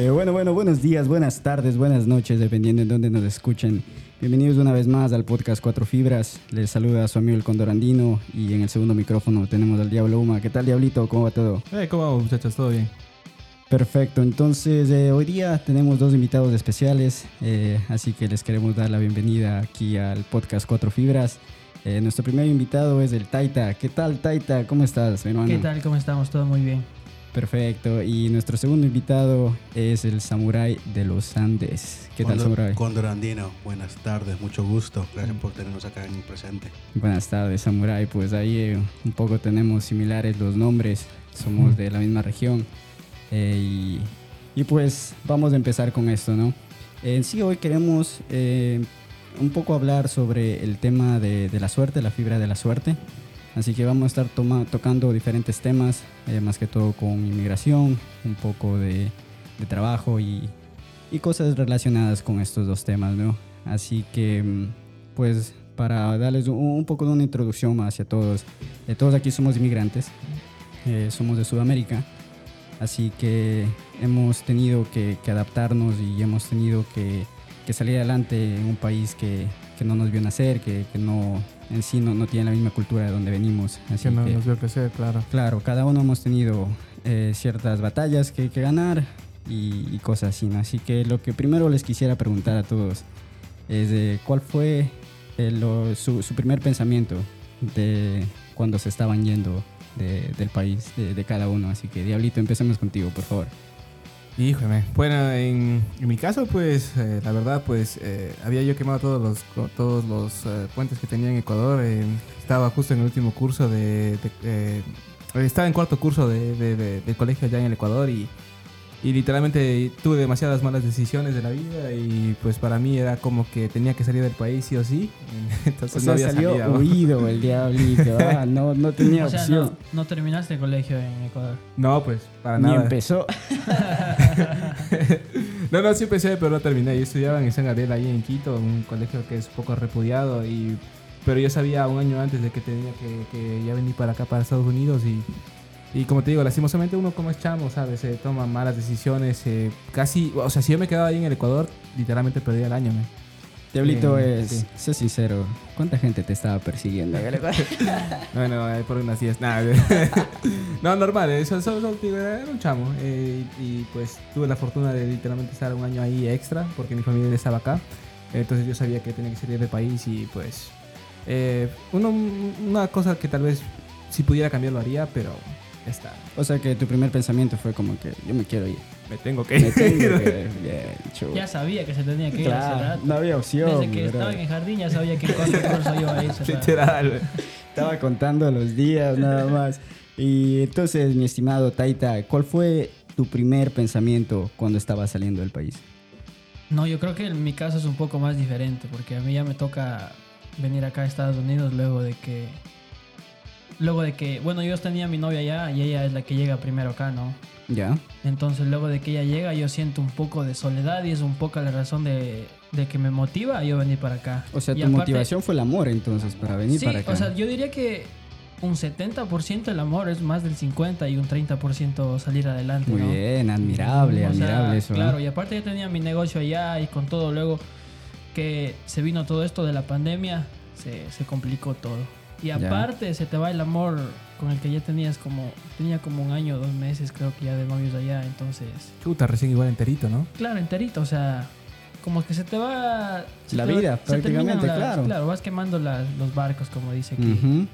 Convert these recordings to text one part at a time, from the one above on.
Eh, bueno, bueno, buenos días, buenas tardes, buenas noches, dependiendo de dónde nos escuchen. Bienvenidos una vez más al podcast Cuatro Fibras. Les saluda a su amigo el Condorandino y en el segundo micrófono tenemos al Diablo Uma. ¿Qué tal, Diablito? ¿Cómo va todo? Eh, ¿Cómo vamos, muchachos? ¿Todo bien? Perfecto, entonces eh, hoy día tenemos dos invitados especiales, eh, así que les queremos dar la bienvenida aquí al podcast Cuatro Fibras. Eh, nuestro primer invitado es el Taita. ¿Qué tal, Taita? ¿Cómo estás, hermano? ¿Qué tal? ¿Cómo estamos? Todo muy bien. Perfecto. Y nuestro segundo invitado es el Samurai de los Andes. ¿Qué tal, Condor- Samurai? Condor Andino, buenas tardes, mucho gusto. Gracias por tenernos acá en el presente. Buenas tardes, Samurai. Pues ahí eh, un poco tenemos similares los nombres. Somos de la misma región. Eh, y, y pues vamos a empezar con esto, ¿no? En sí, hoy queremos eh, un poco hablar sobre el tema de, de la suerte, la fibra de la suerte. Así que vamos a estar toma- tocando diferentes temas, eh, más que todo con inmigración, un poco de, trabajo y, cosas relacionadas con estos dos temas, ¿no? Así que, mm, pues, para darles un, poco de una introducción hacia todos, eh, todos aquí somos inmigrantes, eh, somos de Sudamérica, así que hemos tenido que, adaptarnos y hemos tenido que, salir adelante en un país que, no nos vio nacer, que no, en sí no, no tiene la misma cultura de donde venimos. Así Que no que- nos vio crecer, claro. Claro, cada uno hemos tenido eh, ciertas batallas que, que ganar y, y cosas así, ¿no? Así que lo que primero les quisiera preguntar a todos es de cuál fue eh, lo- su, su primer pensamiento de cuando se estaban yendo de- del país, de, de cada uno. Así que, Diablito, empecemos contigo, por favor. Híjole. Bueno, en, en mi caso, pues, eh, la verdad, pues, eh, había yo quemado todos los, todos los eh, puentes que tenía en Ecuador. estaba justo en el último curso de... de, eh, estaba en cuarto curso de- del colegio allá en el Ecuador y, y literalmente tuve demasiadas malas decisiones de la vida y pues para mí era como que tenía que salir del país sí o sí. Entonces O no había salió huido el Diablito, ah, no, no tenía o sea, opción. no, no terminaste el colegio en Ecuador. No, pues, para Ni nada. empezó. No, no, sí empecé, pero no terminé. Yo estudiaba en San Gabriel, ahí en Quito, un colegio que es poco repudiado. Y, pero yo sabía un año antes de que tenía que, que ya venir para acá, para Estados Unidos. Y, y como te digo, lastimosamente uno como es chamo, ¿sabes? Se toma malas decisiones. eh, casi, o sea, si yo me quedaba ahí en el Ecuador, literalmente perdía el año, me. Diablito Eh, es, sí. sé sincero, ¿cuánta gente te estaba persiguiendo? Bueno, eh, por unas 10, nada. no, normal, eso, eso, eso, digo, era un chamo. eh, y, y, pues tuve la fortuna de literalmente estar un año ahí extra, porque mi familia estaba acá. Entonces yo sabía que tenía que salir del país y pues... eh, uno- una cosa que tal vez si pudiera cambiar lo haría, pero ya está. O sea que tu primer pensamiento fue como que yo me quiero ir. Me tengo que Me tengo ir. que ir. Bien, chulo. Ya sabía que se tenía que ir hace Claro, rato. no había opción. Desde que bro. estaba en el jardín ya sabía que curso iba a irse. Literal. Estaba contando los días nada más. Y entonces, mi estimado Taita, ¿cuál fue tu primer pensamiento cuando estabas saliendo del país? No, yo creo que en mi caso es un poco más diferente porque a mí ya me toca venir acá a Estados Unidos luego de que... Luego de que, bueno, yo tenía a mi novia allá y ella es la que llega primero acá, ¿no? ¿Ya? Entonces luego de que ella llega yo siento un poco de soledad y es un poco la razón de, de que me motiva a yo venir para acá. O sea, Y tu aparte- motivación fue el amor entonces para venir sí, para acá. o sea, yo diría que un 70% el amor es más del 50 y un 30% salir adelante. Muy ¿no? bien, admirable, O sea, admirable eso. ¿eh? Claro, y aparte yo tenía mi negocio allá y con todo luego que se vino todo esto de la pandemia, se, se complicó todo. Y Ya. aparte se te va el amor con el que ya tenías como, tenía como un año, dos meses creo que ya de novios allá, entonces, Chuta, recién igual enterito, ¿no? claro, enterito, o sea, como que se te va... se La te va- vida, se terminan prácticamente, las- claro. Claro, vas quemando las- los barcos, como dice aquí.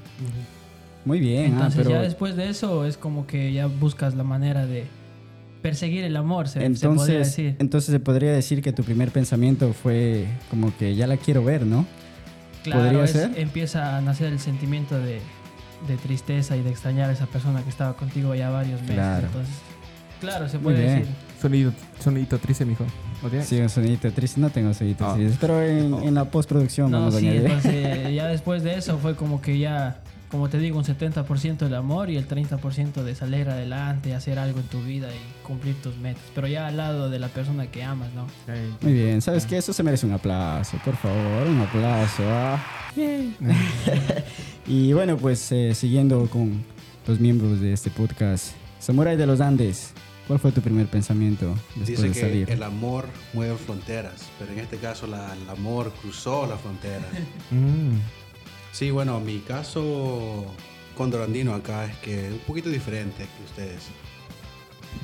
Muy bien, ah, Entonces pero ya después de eso es como que ya buscas la manera de perseguir el amor, se, se podría entonces, decir. entonces se podría decir que tu primer pensamiento fue como que ya la quiero ver, ¿no? Claro, podría es- ser. empieza a nacer el sentimiento de, de tristeza y de extrañar a esa persona que estaba contigo ya varios meses. Claro. Entonces, claro, se puede decir. Sonidito, sonidito triste, mijo. Sí, un sonidito triste. No tengo soniditos Ah. tristes, pero en, en la postproducción No, vamos a sí, añadir. entonces ya después de eso fue como que ya, como te digo, un 70% del amor y el 30% de salir adelante, hacer algo en tu vida y cumplir tus metas. Pero ya al lado de la persona que amas, ¿no? Muy bien, ¿sabes qué? Eso se merece un aplauso, por favor, un aplauso. ah. y bueno, pues eh, siguiendo con los miembros de este podcast, Samurai de los Andes, ¿Cuál fue tu primer pensamiento después Dice de que salir? el amor mueve fronteras, pero en este caso la- el amor cruzó la frontera. Mm. Sí, bueno, mi caso condorandino acá es que es un poquito diferente que ustedes.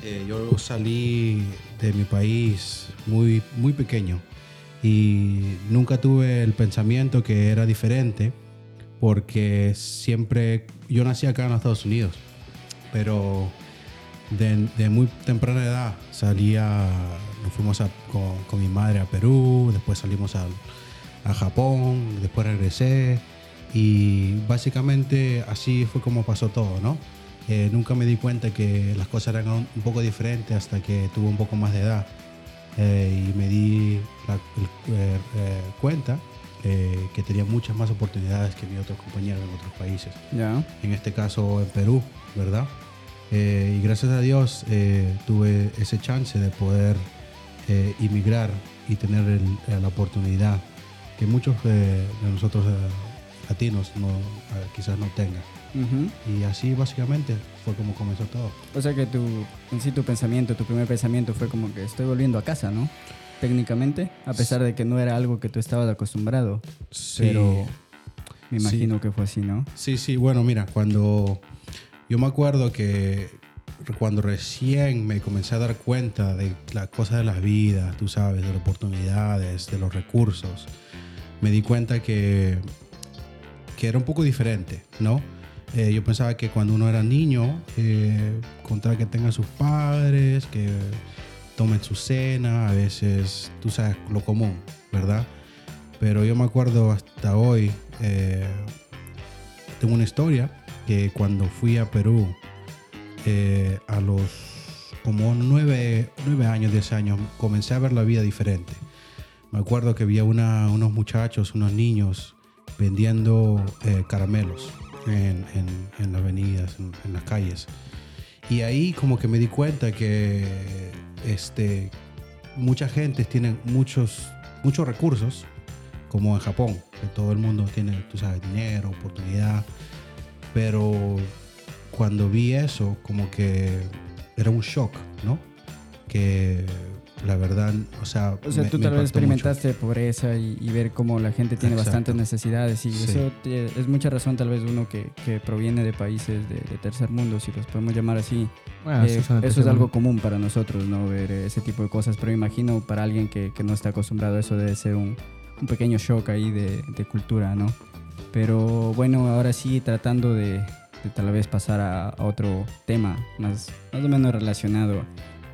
Eh, yo salí de mi país muy, muy pequeño y nunca tuve el pensamiento que era diferente porque siempre, yo nací acá en los Estados Unidos, pero de, muy temprana edad salía, nos fuimos a- con, con mi madre a Perú, después salimos al- a Japón, después regresé y básicamente así fue como pasó todo, ¿no? Eh, nunca me di cuenta que las cosas eran un poco diferentes hasta que tuve un poco más de edad Eh, y me di la- eh, eh, cuenta eh, que tenía muchas más oportunidades que mis otros compañeros en otros países Ya. en este caso en Perú, ¿verdad? Eh, y gracias a Dios tuve ese chance de poder inmigrar y tener el- la oportunidad que muchos de nosotros latinos no, quizás no tengan. Ujú. Y así básicamente fue como comenzó todo. O sea que tu, en sí tu pensamiento, tu primer pensamiento fue como que estoy volviendo a casa, ¿no? Técnicamente, a pesar de que no era algo que tú estabas acostumbrado. Pero me Sí. imagino que fue así, ¿no? Sí, sí, bueno, mira, cuando yo me acuerdo que cuando recién me comencé a dar cuenta de las cosas de la vida, tú sabes, de las oportunidades, de los recursos, me di cuenta que, que era un poco diferente, ¿no? Eh, yo pensaba que cuando uno era niño, eh, contra que tenga sus padres, que tomen su cena, a veces, tú sabes, lo común, ¿verdad? Pero yo me acuerdo hasta hoy, eh, tengo una historia que cuando fui a Perú, eh, a los como nueve, nueve años, diez años, comencé a ver la vida diferente. Me acuerdo que había una- unos muchachos, unos niños vendiendo eh, caramelos en, las avenidas, en, en las calles. Y ahí como que me di cuenta que este, mucha gente tiene muchos, muchos recursos, como en Japón, que todo el mundo tiene, tú sabes, dinero, oportunidad. Pero cuando vi eso, como que era un shock, ¿no? Que la verdad, o sea... O sea, me- tú tal vez impactó mucho. experimentaste pobreza y, y ver cómo la gente tiene Exacto. bastantes necesidades y Sí. eso te- es mucha razón tal vez uno que, que proviene de países de, de tercer mundo, si los podemos llamar así. Bueno, Eh, sí, son de eso es algo común para nosotros, ¿no? Ver eh, ese tipo de cosas, pero imagino para alguien que, que no está acostumbrado a eso debe ser un, un pequeño shock ahí de, de cultura, ¿no? Pero bueno, ahora sí, tratando de, de tal vez pasar a, a otro tema más, más o menos relacionado.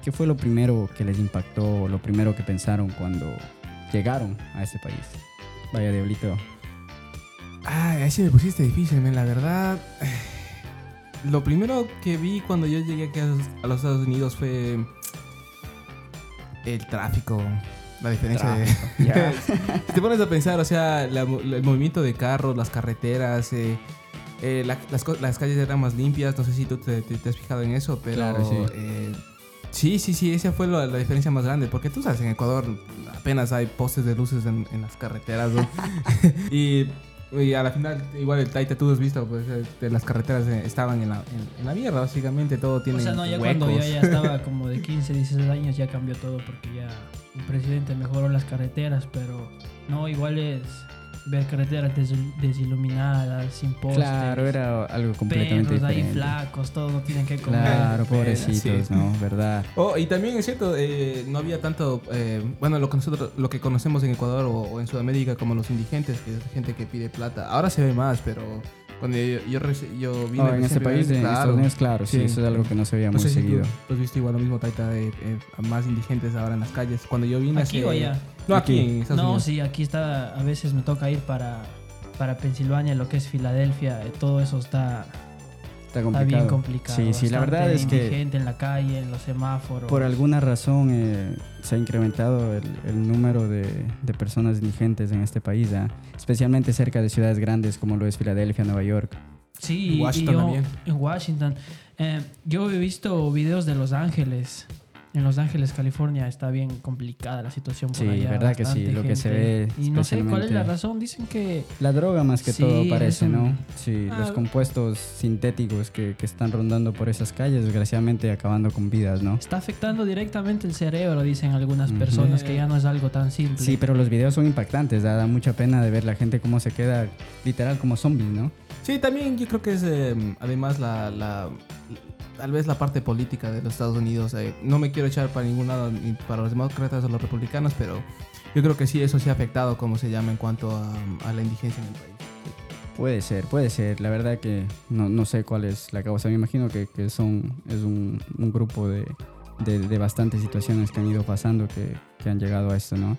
¿Qué fue lo primero que les impactó, lo primero que pensaron cuando llegaron a este país? Vaya, Diablito. Ay, ahí sí me pusiste difícil, men, la verdad. Lo primero que vi cuando yo llegué aquí a los, Estados Unidos fue el tráfico. La diferencia de... Ya. Si te pones a pensar, o sea, la el movimiento de carros, las carreteras, eh, eh, la- las, calles eran más limpias. No sé si tú te, te- te has fijado en eso, pero. Claro, sí. eh, sí, sí, sí, esa fue la, la diferencia más grande. Porque tú sabes, en Ecuador apenas hay postes de luces en, en las carreteras, ¿no? y, y a la final, igual el Taita, tú has visto, pues de las carreteras eh, estaban en la, en, en la mierda, básicamente. Todo tiene. O sea, no, ya huecos. cuando ya, ya estaba como de 15, 16 años ya cambió todo porque ya el presidente mejoró las carreteras, pero no, igual es ver carreteras des- desiluminadas, sin postes. Claro, era algo completamente perros ahí diferente. flacos, todos no tienen que comer. Claro, pobrecitos, sí. ¿no? ¿Verdad? Oh, y también es cierto, eh, no había tanto, eh, bueno, lo que nosotros, lo que conocemos en Ecuador o, o en Sudamérica como los indigentes, que es gente que pide plata. Ahora se ve más, pero cuando yo, yo, yo vine Oh, en este país, de vez, Estados Unidos, claro, sí, Sí. eso es algo que no se veía No muy sé si seguido. tú, tú has visto igual lo mismo, Taita, de eh, a más indigentes ahora en las calles. Cuando yo vine ¿Aquí hace- o allá? No, aquí, Aquí. en Estados No, Unidos. sí, aquí está, a veces me toca ir para, para Pensilvania, lo que es Filadelfia, eh, todo eso está, Está está complicado. bien complicado. Sí, sí, la verdad es que indigente en la calle, en los semáforos. por alguna razón eh, se ha incrementado el, el número de, de personas indigentes en este país, ¿ah? especialmente cerca de ciudades grandes como lo es Filadelfia, Nueva York. Sí, y Washington yo- también. En Washington. Eh, yo he visto videos de Los Ángeles en Los Ángeles, California, está bien complicada la situación por Sí, allá. verdad que sí, lo que se ve Y no sé cuál es la razón. Dicen que La droga más que Sí, todo parece, un- ¿no? Sí, Ah. los compuestos sintéticos que, que están rondando por esas calles, desgraciadamente acabando con vidas, ¿no? está afectando directamente el cerebro, dicen algunas personas, que ya no es algo tan simple. Sí, pero los videos son impactantes, da, da mucha pena de ver la gente cómo se queda literal como zombies, ¿no? Sí, también yo creo que es eh, además la, la- tal vez la parte política de los Estados Unidos. eh, no me quiero echar para ningún lado, ni para los demócratas o los republicanos, pero yo creo que sí, eso sí ha afectado, como se llama, en cuanto a, a la indigencia en el país. Puede ser, puede ser. La verdad que no, no sé cuál es la causa. Me imagino que, que son, es un, un grupo de, de, de bastantes situaciones que han ido pasando que, que han llegado a esto, ¿no?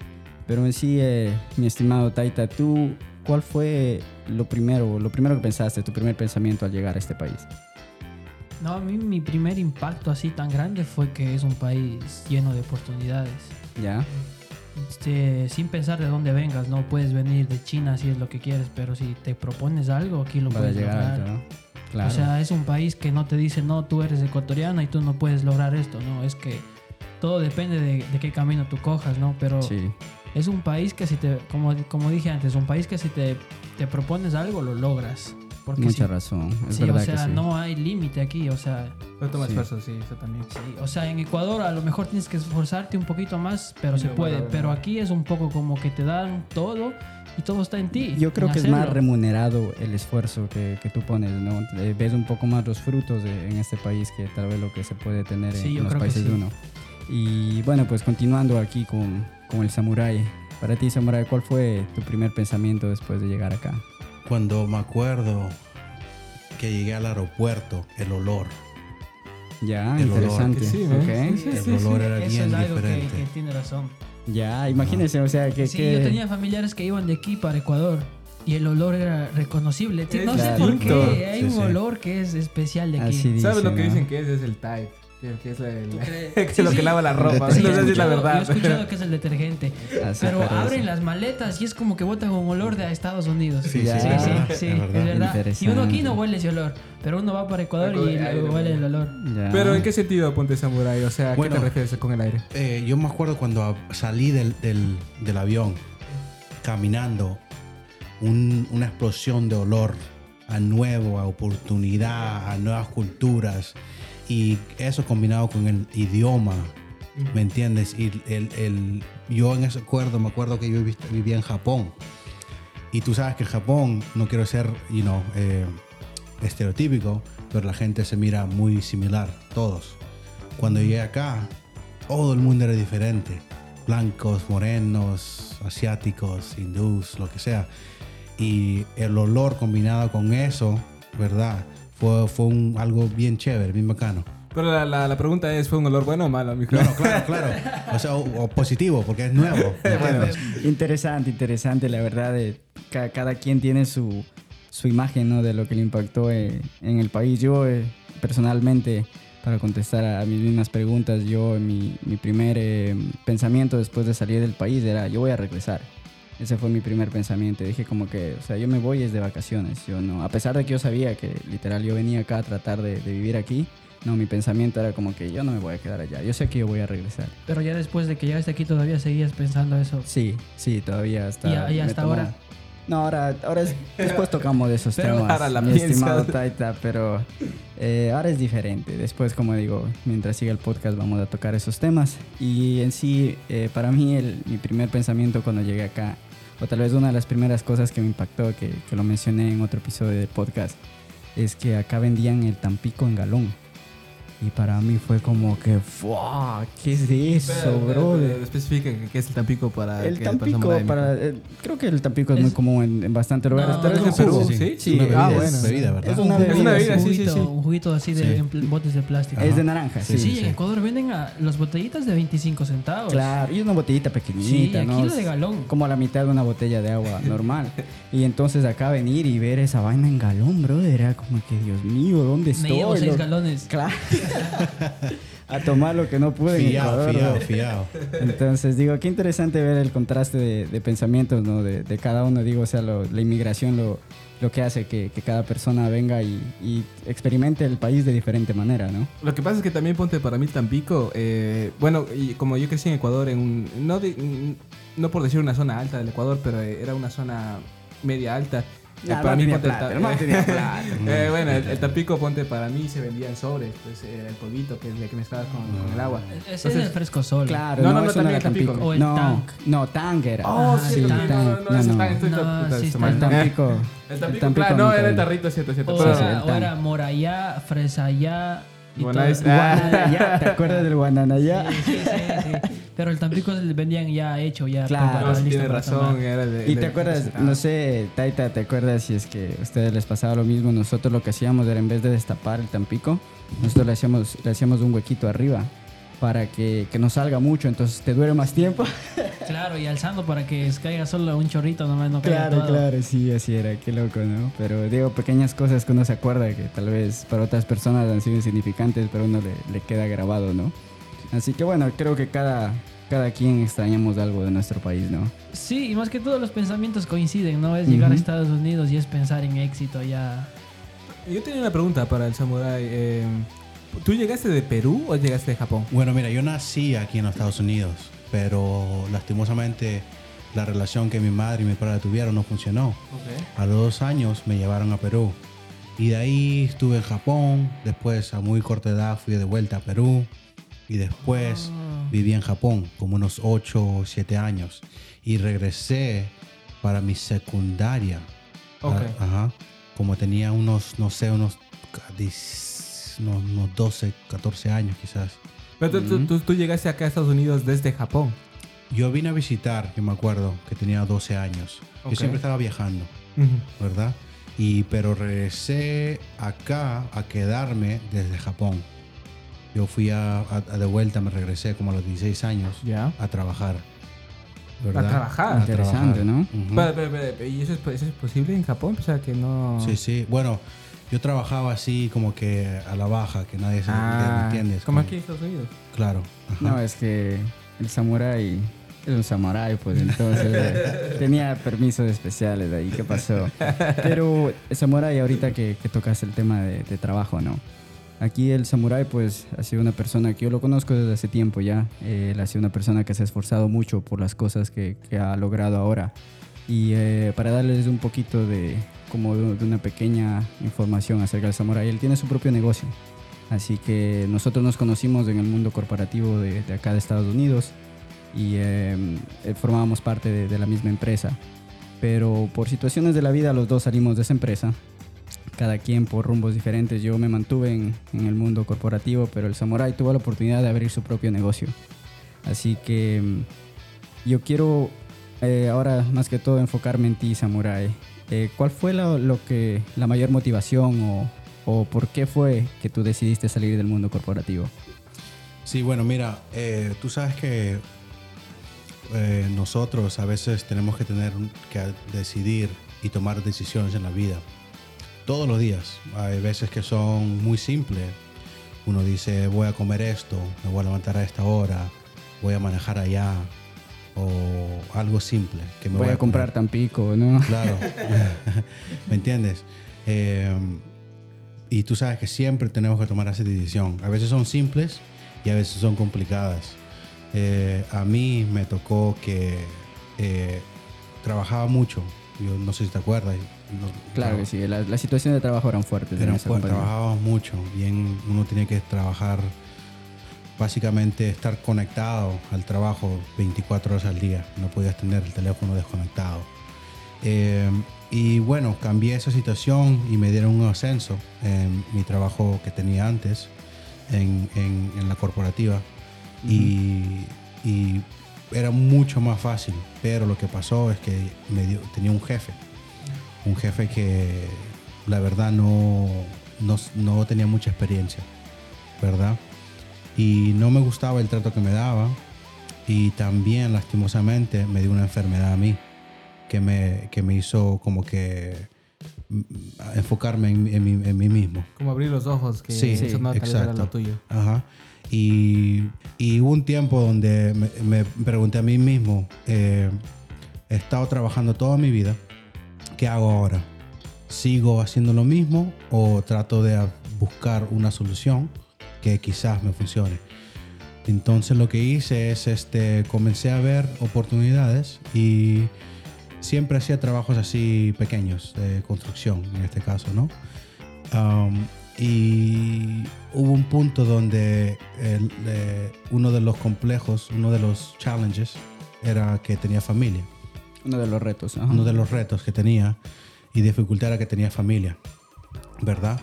Pero en sí, eh, mi estimado Taita, ¿tú cuál fue lo primero, lo primero que pensaste, tu primer pensamiento al llegar a este país? No, a mí mi primer impacto así tan grande fue que es un país lleno de oportunidades. ¿Ya? Este, sin pensar de dónde vengas, no puedes venir de China si es lo que quieres, pero si te propones algo, aquí lo Para puedes llegar lograr. Claro. O sea, es un país que no te dice, no, tú eres ecuatoriano y tú no puedes lograr esto, no, es que todo depende de, de qué camino tú cojas, ¿no? Pero sí, es un país que si te, como, como dije antes, un país que si te, te propones algo, lo logras. Porque mucha si- razón. Es sí, o verdad sea, que sí. no hay límite aquí, o sea, Pero toma Sí. esfuerzo, sí, eso también. sí, o sea, en Ecuador a lo mejor tienes que esforzarte un poquito más, pero se puede, bueno, pero aquí es un poco como que te dan todo y todo está en ti. Yo creo en que es más hacerlo. remunerado el esfuerzo que, que tú pones, ¿no? Eh, Ves un poco más los frutos de- en este país que tal vez lo que se puede tener Sí, en, yo los países de sí. uno. Y bueno, pues continuando aquí con, con el samurái. Para ti, samurái, ¿cuál fue tu primer pensamiento después de llegar acá? Cuando me acuerdo que llegué al aeropuerto, el olor. Ya, El olor. interesante. El olor era Eso bien es algo diferente. que tiene razón. Ya, imagínense, o sea, que... sí, que- yo tenía familiares que iban de aquí para Ecuador y el olor era reconocible. Es No sé por qué, hay Sí, un sí. olor que es especial de aquí. Así dice, ¿Sabes lo que ¿no? dicen que es? Es el Tide. Que, que es el- que es Sí, lo que sí. lava la ropa. Sí, no yo sé he si es la escuchado- verdad. Yo he escuchado que es el detergente. Así Pero parece. abren las maletas y es como que botan un olor de a Estados Unidos. Sí, sí, sí, sí, sí, sí, es sí, verdad. es verdad. Y uno aquí no huele ese olor, pero uno va para Ecuador y aire, huele el olor. Ya. Pero ¿en qué sentido Ponte Samurai? O sea, ¿a Bueno. qué te refieres con el aire? Eh, yo me acuerdo cuando salí del, del- del avión caminando, un- una explosión de olor a nuevo, a oportunidad, a nuevas culturas. Y eso combinado con el idioma, ¿me entiendes? Y el, el- yo en ese acuerdo, me acuerdo que yo viví- vivía en Japón. Y tú sabes que en Japón, no quiero ser, you know, eh, estereotípico, pero la gente se mira muy similar, todos. Cuando llegué acá, todo el mundo era diferente. Blancos, morenos, asiáticos, hindús, lo que sea. Y el olor combinado con eso, ¿verdad? Fue, fue un, algo bien chévere, bien bacano. Pero la, la, la pregunta es, ¿fue un olor bueno o malo, mijo? No, no, claro, claro. O sea, o, o positivo, porque es nuevo. ¿me entiendes? Interesante, interesante, la verdad. De, ca- cada quien tiene su, su imagen ¿no? de lo que le impactó eh, en el país. Yo, eh, personalmente, para contestar a, mis mismas preguntas, yo, mi, mi primer eh, pensamiento después de salir del país era: yo voy a regresar. Ese fue mi primer pensamiento. Dije, como que, o sea, yo me voy es de vacaciones. Yo no, a pesar de que yo sabía que literal yo venía acá a tratar de, de vivir aquí. No, mi pensamiento era como que yo no me voy a quedar allá. Yo sé que yo voy a regresar. Pero ya después de que llegaste aquí todavía seguías pensando eso. Sí, sí, todavía hasta. ¿Y y hasta tomó- ahora? No, ahora, ahora es- después tocamos de esos Pero temas, ahora la estimado Taita, pero eh, ahora es diferente. Después, como digo, mientras siga el podcast vamos a tocar esos temas. Y en sí, eh, para mí, el- mi primer pensamiento cuando llegué acá, o tal vez una de las primeras cosas que me impactó, que, que lo mencioné en otro episodio del podcast, es que acá vendían el Tampico en galón. Y para mí fue como que, ¡fuah! ¿Qué es eso, brother? Especifica que- qué es el Tampico para El que Tampico, para, eh, creo que el Tampico es, Es- muy común en, en bastantes lugares, No, pero es no, un Perú, sí. Sí, Una bebida, ah, es bueno. bebida, ¿verdad? Es una Un bebida. una bebida, un sí, sí, juguito, sí. un juguito así de Sí. en botes de plástico. Es de naranja, sí. Sí, en Ecuador venden a las botellitas de 25 centavos. Claro, y es una botellita Sí, pequeñita, aquí ¿no? de galón. Como a la mitad de una botella de agua normal. y entonces acá venir y ver esa vaina en galón, brother, era como que, Dios mío, ¿dónde estoy? Me llevo seis Lo- galones. Claro. A tomar lo que no pude en Ecuador, fiado, ¿no? fiado. Entonces, digo, qué interesante ver el contraste de, de pensamientos, ¿no? De, de cada uno, digo, o sea, lo- la inmigración lo, lo que hace que, que cada persona venga y, y experimente el país de diferente manera, ¿no? Lo que pasa es que también ponte para mí Tampico, eh, bueno, y como yo crecí en Ecuador, en un, no, de- no por decir una zona alta del Ecuador, pero era una zona media alta. Eh, no tenía plata, Ta- no tenía plata. Eh, bueno, el, el Tampico, ponte para mí, se vendía en sobres, pues era el polvito que, que mezclabas con, con el agua. Ese es Entonces- el fresco sol. Claro, No, no, no, no, no también Tampico. Tampico. O el no, Tank. no, Tang era. Oh, Ah, sí, no, Tank. no, no, no, Tank, estoy No, sí está mal. El Tampico. El Tampico, claro, no, era el tarrito, cierto, cierto. O, sí, era, el o Y todo. está. Guananayá, ¿te acuerdas del Guananayá? Sí, sí, sí. Pero el Tampico se vendían ya hecho, ya Claro. No, tiene razón. Era de, Y de- te acuerdas, no sé, Taita, ¿te acuerdas si es que a ustedes les pasaba lo mismo? Nosotros lo que hacíamos era en vez de destapar el tampico, nosotros le hacíamos, le hacíamos un huequito arriba para que, que no salga mucho, entonces te dure más tiempo. Claro, y alzando para que caiga solo un chorrito, nomás no caiga todo. claro, sí, así era, qué loco, ¿no? Pero digo, pequeñas cosas que uno se acuerda que tal vez para otras personas han sido insignificantes, pero a uno le, le queda grabado, ¿no? Así que bueno, creo que cada, cada quien extrañamos algo de nuestro país, ¿no? Sí, y más que todo los pensamientos coinciden, ¿no? Es llegar a. Estados Unidos y es pensar en éxito ya. Yo tenía una pregunta para el Samurai. eh, ¿Tú llegaste de Perú o llegaste de Japón? Bueno, mira, yo nací aquí en los Estados Unidos, pero lastimosamente la relación que mi madre y mi padre tuvieron no funcionó. A los dos años me llevaron a Perú. Y de ahí estuve en Japón. Después, a muy corta edad, fui de vuelta a Perú. Y después Ah. viví en Japón como unos 8 o 7 años. Y regresé para mi secundaria. Ok. Ah, Ajá. Como tenía unos, no sé, unos, ca- dis- unos, unos 12, 14 años quizás. Pero tú, tú- tú- tú llegaste acá a Estados Unidos desde Japón. Yo vine a visitar, yo me acuerdo, que tenía 12 años. Ok. Yo siempre estaba viajando. ¿verdad? Y pero regresé acá a quedarme desde Japón. Yo fui a, a- a de vuelta, me regresé como a los 16 años Ya. a trabajar. ¿verdad? A trabajar. A Interesante, trabajar. ¿no? Ujú. Pero, pero, pero, ¿Y eso es, eso es posible en Japón? O sea, que no... Sí, sí. Bueno, yo trabajaba así como que a la baja, que nadie se Ah, ¿me entiendes. Como aquí en Estados Unidos. Claro. ajá. No, es que el samurái es un samurái, pues entonces eh, tenía permisos especiales de ahí. ¿Qué pasó? Pero el samurái, ahorita que, que tocas el tema de, de trabajo, ¿no? Aquí el samurái, pues, ha sido una persona que yo lo conozco desde hace tiempo ya. Eh, él ha sido una persona que se ha esforzado mucho por las cosas que, que ha logrado ahora. Y eh, para darles un poquito de, como de, de una pequeña información acerca del samurái, él tiene su propio negocio. Así que nosotros nos conocimos en el mundo corporativo de, de acá de Estados Unidos y eh, eh, formábamos parte de, de la misma empresa. Pero por situaciones de la vida los dos salimos de esa empresa, cada quien por rumbos diferentes. Yo me mantuve en, en el mundo corporativo, pero el Samurai tuvo la oportunidad de abrir su propio negocio. Así que mm, yo quiero eh, ahora más que todo enfocarme en ti, Samurai. Eh, ¿Cuál fue la, lo que, la mayor motivación o, por qué fue que tú decidiste salir del mundo corporativo? Sí, bueno, mira, eh, tú sabes que eh, nosotros a veces tenemos que tener que decidir y tomar decisiones en la vida. Todos los días. Hay veces que son muy simples. Uno dice, voy a comer esto, me voy a levantar a esta hora, voy a manejar allá. O algo simple. Que me Voy a comprar poner- Tampico, ¿no? Claro. ¿Me entiendes? Eh, y tú sabes que siempre tenemos que tomar esa decisión. A veces son simples y a veces son complicadas. Eh, a mí me tocó que eh, trabajaba mucho. Yo no sé si te acuerdas. No- Claro que sí, las las situaciones de trabajo eran fuertes. eran fuertes, trabajábamos mucho. Bien, uno tiene que trabajar, básicamente estar conectado al trabajo 24 horas al día. No podías tener el teléfono desconectado. Eh, y bueno, cambié esa situación y me dieron un ascenso en mi trabajo que tenía antes en, en- la corporativa. y, era mucho más fácil. Pero lo que pasó es que me tenía un jefe un jefe que la verdad no, no, no tenía mucha experiencia, ¿verdad? Y no me gustaba el trato que me daba y también lastimosamente me dio una enfermedad a mí que me, que me hizo como que mm, enfocarme en, en mí, en mí mismo. Como abrir los ojos, que Sí, eso no vez era exacto. lo tuyo. Ajá. Y, y hubo un tiempo donde me, me pregunté a mí mismo, eh, he estado trabajando toda mi vida, ¿qué hago ahora? ¿Sigo haciendo lo mismo o trato de buscar una solución que quizás me funcione? Entonces lo que hice es, este, comencé a ver oportunidades y siempre hacía trabajos así pequeños, de construcción en este caso, ¿no? Um, y hubo un punto donde el, eh, uno de los complejos, uno de los challenges era que tenía familia. Uno de los retos. ajá. Uno de los retos que tenía y dificultad era que tenía familia, ¿verdad?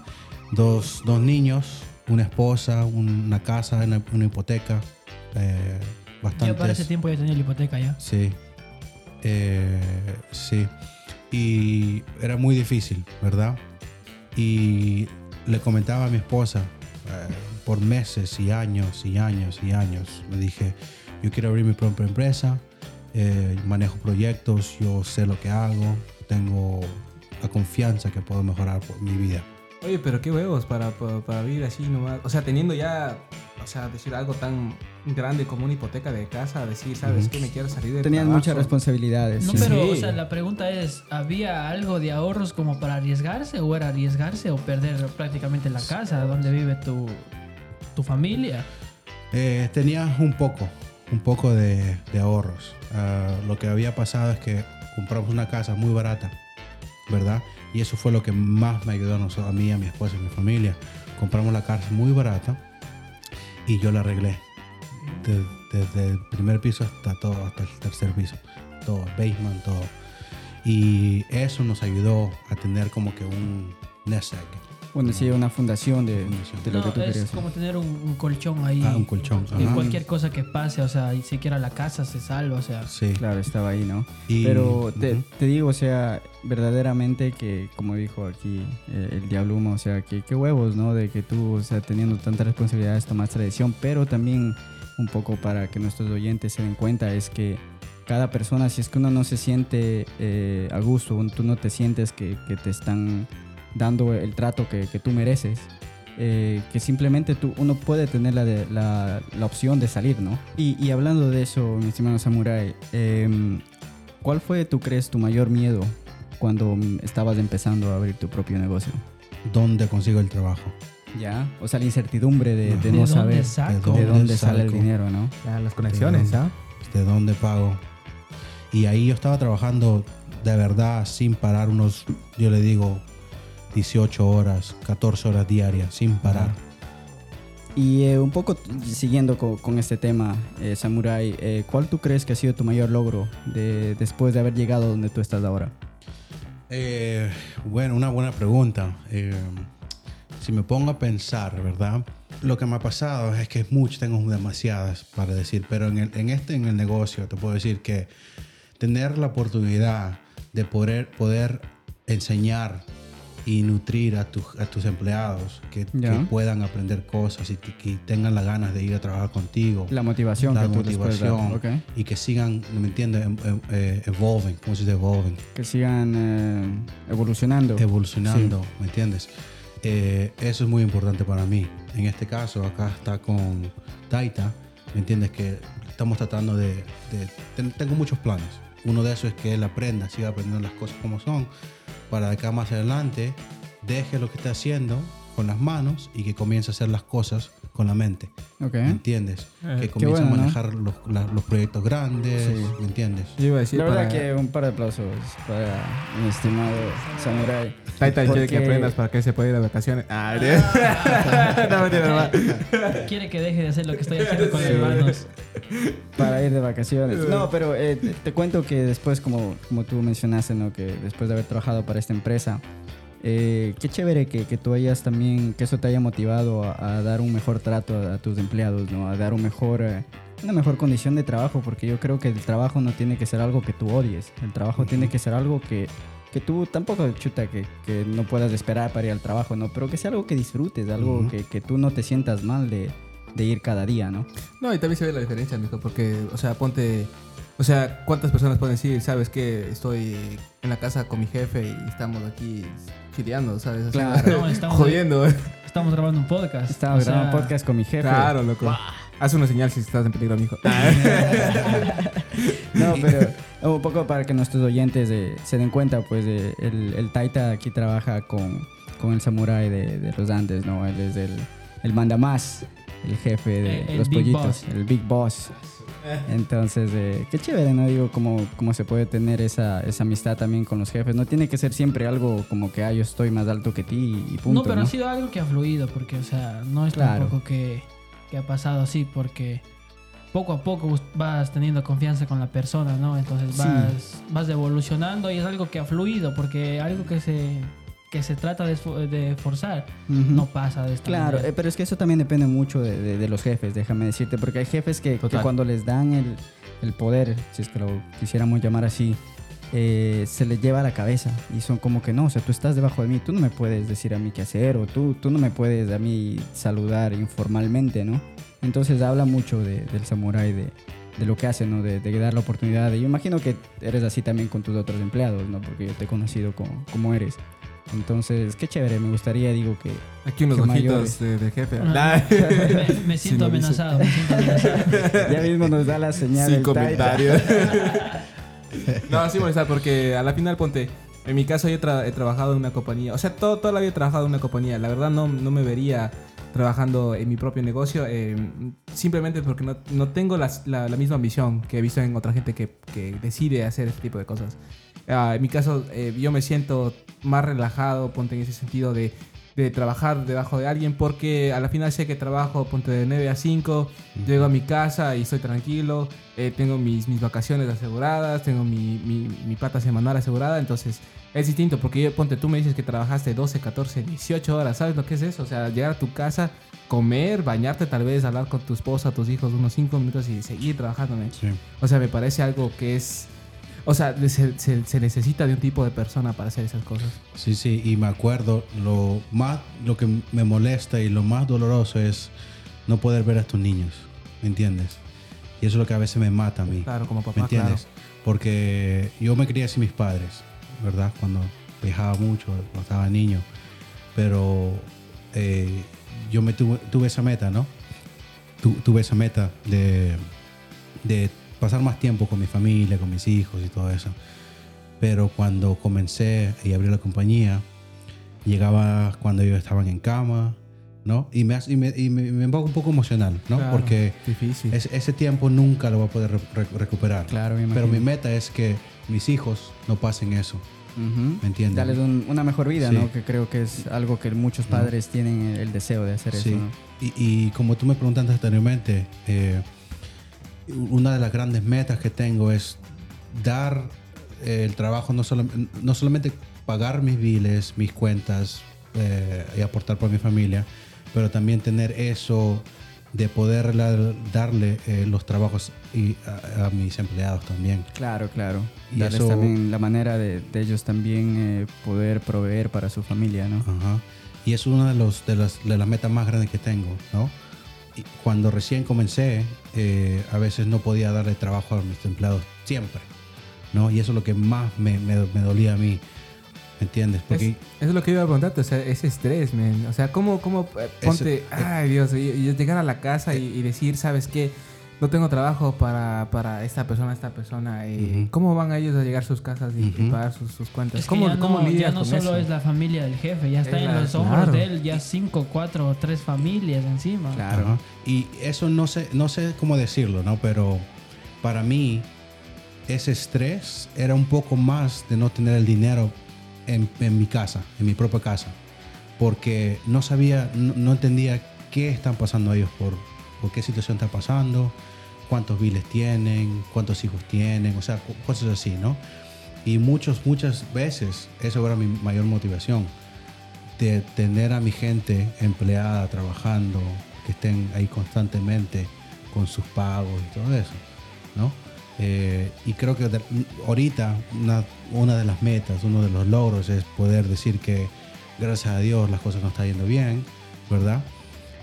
Dos, dos niños, una esposa, una casa, una, una hipoteca, eh, Ya para ese tiempo ya tenía la hipoteca ya. Sí, Eh, sí. Y era muy difícil, ¿verdad? Y le comentaba a mi esposa eh, por meses y años y años y años. Le dije, yo quiero abrir mi propia empresa, eh, manejo proyectos, yo sé lo que hago, tengo la confianza que puedo mejorar por mi vida. Oye, pero qué huevos para, para, para vivir así nomás. O sea, teniendo ya, o sea, decir algo tan grande como una hipoteca de casa, decir, ¿sabes qué? Me quiero salir de Tenían trabajo. muchas responsabilidades. No, sí. pero, Sí. o sea, la pregunta es, ¿había algo de ahorros como para arriesgarse o era arriesgarse o perder prácticamente la casa donde vive tu, tu familia? Eh, tenía un poco, un poco de, de ahorros. Ah, lo que había pasado es que compramos una casa muy barata, ¿verdad? Y eso fue lo que más me ayudó a, nosotros, a mí, a mi esposa y a mi familia. Compramos la casa muy barata y yo la arreglé. De- desde el primer piso hasta todo, hasta el tercer piso. Todo, basement, todo. Y eso nos ayudó a tener como que un nest. Bueno, sí, una fundación de, de lo No, que tú es querías. como tener un, un colchón ahí. Ah, un colchón. Y ajá. cualquier cosa que pase, o sea, y siquiera la casa se salva, o sea. Sí. Claro, estaba ahí, ¿no? Y- Pero te, Ujú. te digo, o sea, verdaderamente que, como dijo aquí eh, el Diablo Humo, o sea, que qué huevos, ¿no? De que tú, o sea, teniendo tantas responsabilidades, tomas tradición, pero también un poco para que nuestros oyentes se den cuenta es que cada persona, si es que uno no se siente eh, a gusto, o tú no te sientes que, que te están dando el trato que, que tú mereces, eh, que simplemente tú, uno puede tener la, de- la, la opción de salir, ¿no? Y, y hablando de eso, mi estimado Samurai, em, ¿cuál fue, tú crees, tu mayor miedo cuando estabas empezando a abrir tu propio negocio? ¿Dónde consigo el trabajo? ¿Ya? O sea, la incertidumbre de, de. ¿De no dónde saber saco? de ¿De dónde sale el dinero, ¿no? Ya, las conexiones, ¿ah? de dónde pago. Y ahí yo estaba trabajando de verdad sin parar unos, yo le digo, 18 horas, 14 horas diarias, sin parar. Y eh, un poco siguiendo co- con, este tema, eh, Samurai, eh, ¿cuál tú crees que ha sido tu mayor logro de, después de haber llegado donde tú estás ahora? Bueno, una buena pregunta. Si me pongo a pensar, ¿verdad? Lo que me ha pasado es que es mucho, tengo demasiadas para decir, pero en, el- en este, en el negocio, te puedo decir que tener la oportunidad de poder, poder enseñar y nutrir a, tus- a tus empleados, que, que puedan aprender cosas y que, que tengan las ganas de ir a trabajar contigo. La motivación la que tú motivación y que sigan, ¿me entiendes? Em- em- eh, evolving, ¿cómo se dice evolving? que sigan eh, evolucionando. evolucionando, ¿me entiendes? Eh, eso es muy importante para mí. En este caso, acá está con Taita, ¿me entiendes? Que estamos tratando de... de- ten- tengo muchos planes. Uno de esos es que él aprenda, siga aprendiendo las cosas como son, para de acá más adelante deje lo que está haciendo con las manos y que comience a hacer las cosas con la mente, ok. ¿me entiendes? Eh, que bueno, a ¿no? manejar los, la- los proyectos grandes, Sí. ¿me entiendes? Yo iba a decir La verdad para... que un par de aplausos para mi estimado Samurai. Taita quiere que Porque- aprendas para que se pueda ir de vacaciones. Ah, no, mentira, no. Quiere que deje de hacer lo que estoy haciendo con mis manos. para ir de vacaciones. No, pero eh, te, te cuento que después, como, como tú mencionaste, ¿no? que después de haber trabajado para esta empresa, eh, qué chévere que, que tú hayas también, que eso te haya motivado a, a dar un mejor trato a, a tus empleados, ¿no? a dar un mejor, eh, una mejor condición de trabajo, porque yo creo que el trabajo no tiene que ser algo que tú odies, el trabajo tiene que ser algo que, que tú tampoco, chuta, que, que no puedas esperar para ir al trabajo, ¿no? pero que sea algo que disfrutes, algo que, que tú no te sientas mal de, de ir cada día, ¿no? No, y también se ve la diferencia, mijo, porque, o sea, ponte... O sea, ¿cuántas personas pueden decir, sabes que estoy en la casa con mi jefe y estamos aquí chileando, ¿sabes? Así, Claro. No, estamos- Jodiendo. Estamos grabando un podcast. Estaba O sea, grabando podcast con mi jefe. Claro, loco. Haz una señal si estás en peligro, mijo. No, pero un poco para que nuestros oyentes eh, se den cuenta, pues eh, el, el Taita aquí trabaja con, con el samurái de, de los Andes, ¿no? Él es el, el mandamás, el jefe de El- el los pollitos, boss. el big boss. Entonces, eh, qué chévere, ¿no? Digo, cómo, cómo se puede tener esa, esa amistad también con los jefes. No tiene que ser siempre algo como que, ah, yo estoy más alto que ti y punto, No, pero ¿no? ha sido algo que ha fluido, porque, o sea, no es Claro. tampoco que, que ha pasado así, porque poco a poco vas teniendo confianza con la persona, ¿no? Entonces Sí. vas, vas evolucionando y es algo que ha fluido, porque algo que se, que se trata de, de forzar no pasa de esta Claro, manera. eh, pero es que eso también depende mucho de, de- de los jefes, déjame decirte, porque hay jefes que, que cuando les dan el, el poder, si es que lo quisiéramos llamar así, eh, se les lleva a la cabeza y son como que no, o sea, tú estás debajo de mí, tú no me puedes decir a mí qué hacer o tú, tú no me puedes a mí saludar informalmente, ¿no? Entonces habla mucho de- del samurái, de, de lo que hace, ¿no? De, de dar la oportunidad. Y yo imagino que eres así también con tus otros empleados, ¿no? Porque yo te he conocido como, como eres. Entonces, qué chévere, me gustaría, digo, que, Aquí unos ojitos de, de jefe. Ah, me, me Si siento dice. amenazado, me siento amenazado. Ya mismo nos da la señal. Sin comentarios. no, sí molestar porque a la final ponte. En mi caso yo he, tra- he trabajado en una compañía. O sea, todo, toda la vida he trabajado en una compañía. La verdad no, no me vería trabajando en mi propio negocio. eh, simplemente porque no, no tengo las- la, la misma ambición que he visto en otra gente que, que decide hacer este tipo de cosas. Ah, en mi caso eh, yo me siento más relajado, ponte en ese sentido de, de trabajar debajo de alguien porque a la final sé que trabajo ponte de 9 a 5, llego a mi casa y estoy tranquilo, eh, tengo mis, mis vacaciones aseguradas, tengo mi, mi, mi pata semanal asegurada, entonces es distinto porque yo, ponte tú me dices que trabajaste 12, 14, 18 horas, ¿sabes lo que es eso? O sea, llegar a tu casa, comer, bañarte tal vez, hablar con tu esposa, tus hijos unos 5 minutos y seguir trabajando. Sí. O sea, me parece algo que es... O sea, se, se- se necesita de un tipo de persona para hacer esas cosas. Sí, sí, y me acuerdo, lo más, lo que me molesta y lo más doloroso es no poder ver a tus niños, ¿me entiendes? Y eso es lo que a veces me mata a mí, Claro, como ¿me papá, entiendes? Porque yo me crié sin mis padres, ¿verdad? Cuando viajaba mucho, cuando estaba niño, pero eh, yo me tuve, tuve esa meta, ¿no? Tu- tuve esa meta de, de pasar más tiempo con mi familia, con mis hijos y todo eso. Pero cuando comencé y abrí la compañía, llegaba cuando ellos estaban en cama, ¿no? Y me, hace- y me, y me, me un poco emocional, ¿no? Claro, Porque Difícil. ese, ese tiempo nunca lo voy a poder re- re- recuperar. Claro, me Pero mi meta es que mis hijos no pasen eso. ¿me entiendes? Darles un- una mejor vida, Sí. ¿no? Que creo que es algo que muchos padres tienen el deseo de hacer Sí. eso, ¿no? Y, y como tú me preguntaste anteriormente, eh, una de las grandes metas que tengo es dar eh, el trabajo, no, solo- no solamente pagar mis biles, mis cuentas eh, y aportar por mi familia, pero también tener eso de poder la- darle eh, los trabajos y a, a mis empleados también. Claro, claro. Y Darles eso- también la manera de, de ellos también eh, poder proveer para su familia, ¿no? Ajá. Y es una de, los, de, las, de las metas más grandes que tengo, ¿no? Cuando recién comencé, eh, a veces no podía darle trabajo a mis empleados siempre, ¿no? Y eso es lo que más me, me, me dolía a mí, ¿me entiendes? Es- Porque eso es lo que iba a preguntarte, o sea, ese estrés, men. O sea, ¿cómo, cómo eh, ponte, Ese- ay Dios, y, y llegar a la casa y, y decir, ¿sabes qué? No tengo trabajo para, para esta persona, esta persona. eh, Ujú. ¿Cómo van ellos a llegar a sus casas y, y Ujú. pagar sus, sus cuentas? Es que ¿Cómo, ya cómo no, ya no con solo eso? es la familia del jefe, ya está Es en la- los hombros claro. de él, ya cinco, cuatro o tres familias encima. Claro. Ajá. Y eso no sé, no sé cómo decirlo, ¿no? Pero para mí, ese estrés era un poco más de no tener el dinero en, en mi casa, en mi propia casa. Porque no sabía, no, no entendía qué están pasando ellos, por, por qué situación está pasando, cuántos biles tienen, cuántos hijos tienen, o sea, cosas así, ¿no? Y muchos, muchas veces eso era mi mayor motivación de tener a mi gente empleada trabajando, que estén ahí constantemente con sus pagos y todo eso, ¿no? Eh, y creo que ahorita una, una de las metas, uno de los logros es poder decir que gracias a Dios las cosas nos están yendo bien, ¿verdad?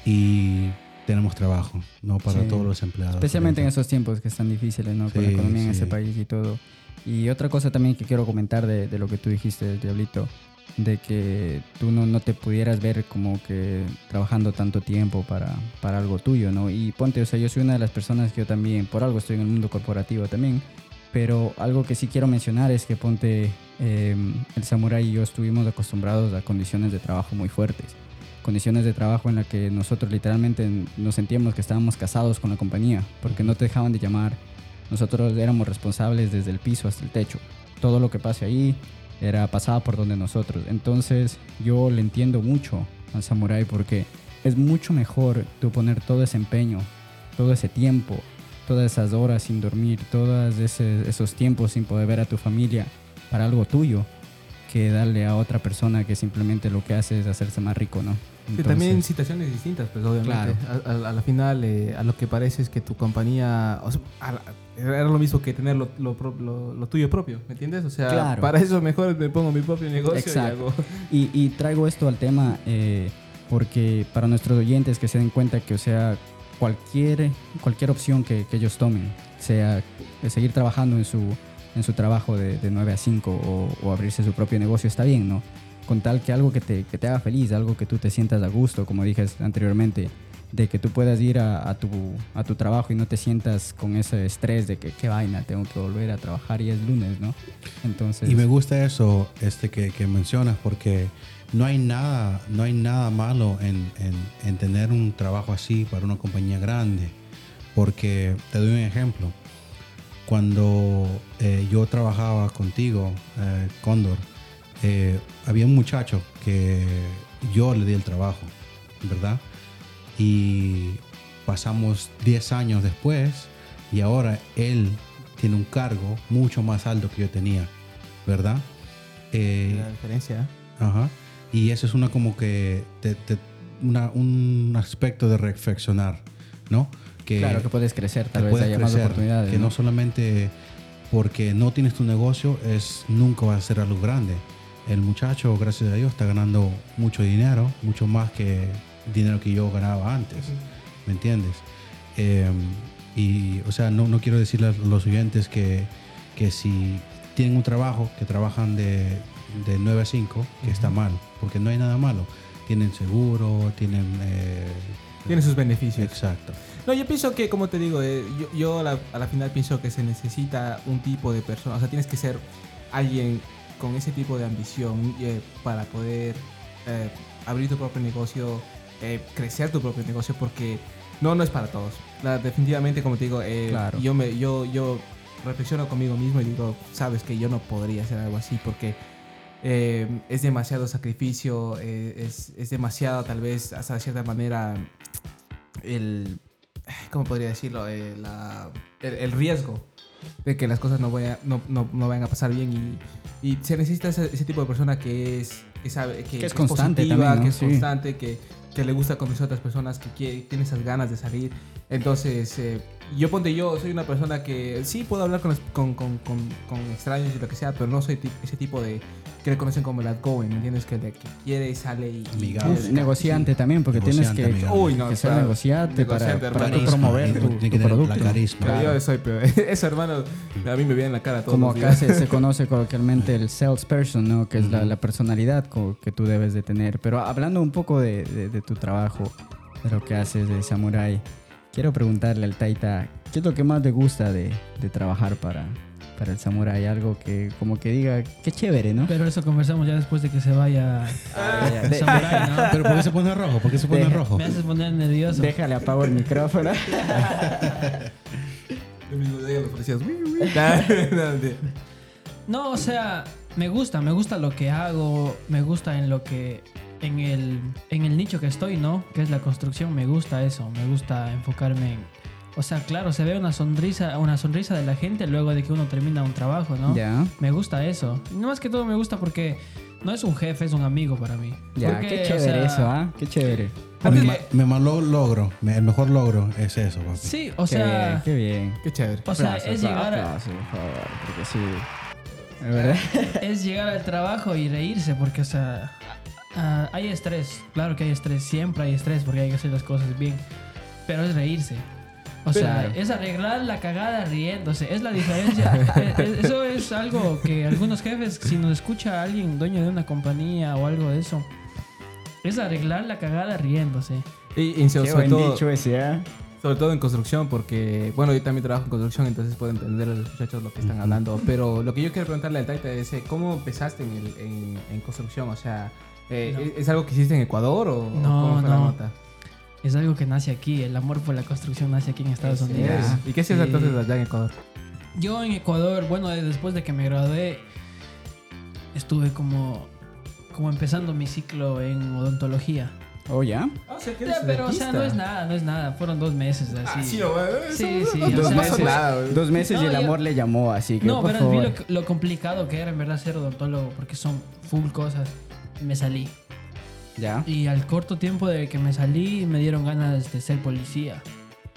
Y tenemos trabajo, ¿no? Para Sí. todos los empleados. Especialmente en esos tiempos que están difíciles, ¿no? Con la Sí, economía en sí. ese país y todo. Y otra cosa también que quiero comentar de, de lo que tú dijiste, Diablito, de que tú no, no te pudieras ver como que trabajando tanto tiempo para, para algo tuyo, ¿no? Y ponte, o sea, yo soy una de las personas que yo también, por algo estoy en el mundo corporativo también, pero algo que sí quiero mencionar es que ponte, eh, el Samurai y yo estuvimos acostumbrados a condiciones de trabajo muy fuertes. Condiciones de trabajo en las que nosotros literalmente nos sentíamos que estábamos casados con la compañía, porque no te dejaban de llamar. Nosotros éramos responsables desde el piso hasta el techo. Todo lo que pase ahí era pasaba por donde nosotros. Entonces yo le entiendo mucho al Samurai porque es mucho mejor tú poner todo ese empeño, todo ese tiempo, todas esas horas sin dormir, todos esos tiempos sin poder ver a tu familia para algo tuyo, que darle a otra persona que simplemente lo que hace es hacerse más rico, ¿no? Sí, también situaciones distintas, pues obviamente. A, la final, eh, a lo que parece es que tu compañía o sea, era lo mismo que tener lo, lo, lo, tuyo propio, ¿me entiendes? O sea, para eso mejor me pongo mi propio negocio Exacto. y hago... Y, traigo esto al tema eh, porque para nuestros oyentes que se den cuenta que, o sea, cualquier, cualquier opción que, que ellos tomen, sea seguir trabajando en su, en su trabajo de, de 9 a 5 o, o, abrirse su propio negocio, está bien, ¿no? Con tal que algo que te, que te haga feliz, algo que tú te sientas a gusto, como dije anteriormente, de que tú puedas ir a, tu, a tu trabajo y no te sientas con ese estrés de que qué vaina, tengo que volver a trabajar y es lunes, ¿no? Entonces... Y me gusta eso este, que, que mencionas porque no hay nada, no hay nada malo en, en, tener un trabajo así para una compañía grande. Porque te doy un ejemplo. Cuando eh, yo trabajaba contigo, eh, Cóndor, eh, había un muchacho que yo le di el trabajo, ¿verdad? Y pasamos 10 años después y ahora él tiene un cargo mucho más alto que yo tenía, ¿verdad? la diferencia. Ajá. Y eso es una como que un aspecto de reflexionar, ¿no? Que, claro, que puedes crecer, tal vez haya más oportunidades. Que ¿no? solamente porque no tienes tu negocio es nunca va a ser algo grande. El muchacho, gracias a Dios, está ganando mucho dinero, mucho más que dinero que yo ganaba antes. ¿Me entiendes? Em, y, o sea, no, no quiero decirle a los oyentes que, que si tienen un trabajo, que trabajan de, de 9 a 5, que está mal, porque no hay nada malo. Tienen seguro, tienen... Eh, tienen sus beneficios. Exacto. No, yo pienso que, como te digo, eh, yo, yo a, la, final pienso que se necesita un tipo de persona, o sea, tienes que ser alguien con ese tipo de ambición eh, para poder abrir tu propio negocio, crecer tu propio negocio, porque no, no es para todos. definitivamente, como te digo, yo, me, yo, yo reflexiono conmigo mismo y digo, sabes que yo no podría hacer algo así porque eh, es demasiado sacrificio, eh, es, es, demasiado tal vez hasta de cierta manera el, ¿cómo podría decirlo? Eh, el, riesgo de que las cosas no, vaya, no, no, no vayan a pasar bien y, y se necesita ese, tipo de persona que es, que sabe, que, es, constante positiva, que es constante, que, que, le gusta conocer a otras personas, que tiene esas ganas de salir. Entonces, yo ponte yo, soy una persona que sí puedo hablar con, con, con, con extraños y lo que sea, pero no soy ese tipo de, que le conocen como el outgoing, ¿me entiendes? Que, que quiere y sale y... negociante también, porque tienes que, que ser negociante, para, para promover tu, producto. Yo soy peor. Eso, hermano, a mí me viene en la cara todo Como acá se, se, conoce coloquialmente el salesperson, ¿no? Que es la, la, personalidad que tú debes de tener. Pero hablando un poco de, de, de tu trabajo, de lo que haces de Samurai, quiero preguntarle al Taita, ¿qué es lo que más te gusta de, de trabajar para, para el samurai, algo que como que diga, qué chévere, ¿no? Pero eso conversamos ya después de que se vaya ah, el samurai, ¿no? Pero ¿por qué se pone rojo? ¿Por qué se pone rojo? Me haces poner nervioso. Déjale apago el micrófono. no, o sea, me gusta, me gusta lo que hago, me gusta en lo que en el en el nicho que estoy, ¿no? Que es la construcción, me gusta eso, me gusta enfocarme en o sea, claro, se ve una sonrisa, una sonrisa de la gente luego de que uno termina un trabajo, ¿no? Ya. Me gusta eso. No más que todo me gusta porque no es un jefe, es un amigo para mí. Ya, qué chévere eso, ¿ah? Qué chévere. Me malo logro, el mejor logro es eso, papi. Sí, o sea. qué bien. Qué chévere. O sea, es llegar a. por favor, porque sí. ¿verdad? es llegar al trabajo y reírse, porque, o sea. Ah, hay estrés, claro que hay estrés, siempre hay estrés porque hay que hacer las cosas bien, pero es reírse. O sea, Claro. es arreglar la cagada riéndose. Es la diferencia. Eh, eh, Eso es algo que algunos jefes, si nos escucha alguien, dueño de una compañía o algo de eso, es arreglar la cagada riéndose. Y, y sobre, buen todo, dicho ese, ¿ah? sobre todo en construcción, porque, bueno, yo también trabajo en construcción, entonces puedo entender a los muchachos lo que están hablando. Pero lo que yo quiero preguntarle al Taita es, eh, ¿cómo empezaste en, el- en- en construcción? O sea, eh, No. ¿es- ¿es algo que hiciste en Ecuador o No, cómo fue la no. nota? Es algo que nace aquí. El amor por la construcción nace aquí en Estados Así Unidos. es. ¿Y qué hacías Sí. entonces allá en Ecuador? Yo en Ecuador, bueno, eh, después de que me gradué, estuve como, como empezando mi ciclo en odontología. Oh, ¿ya? Ya, pero, o sea, no es nada, no es nada. Fueron dos meses así. Ah, sí, eh, Sí, sí, no, o sea, pasa sí. nada. Dos meses y No, el yo- amor le llamó, así que No, por vi favor. lo, lo complicado que era en verdad ser odontólogo, porque son full cosas. Me salí. ¿Ya? Y al corto tiempo de que me salí, me dieron ganas de ser policía.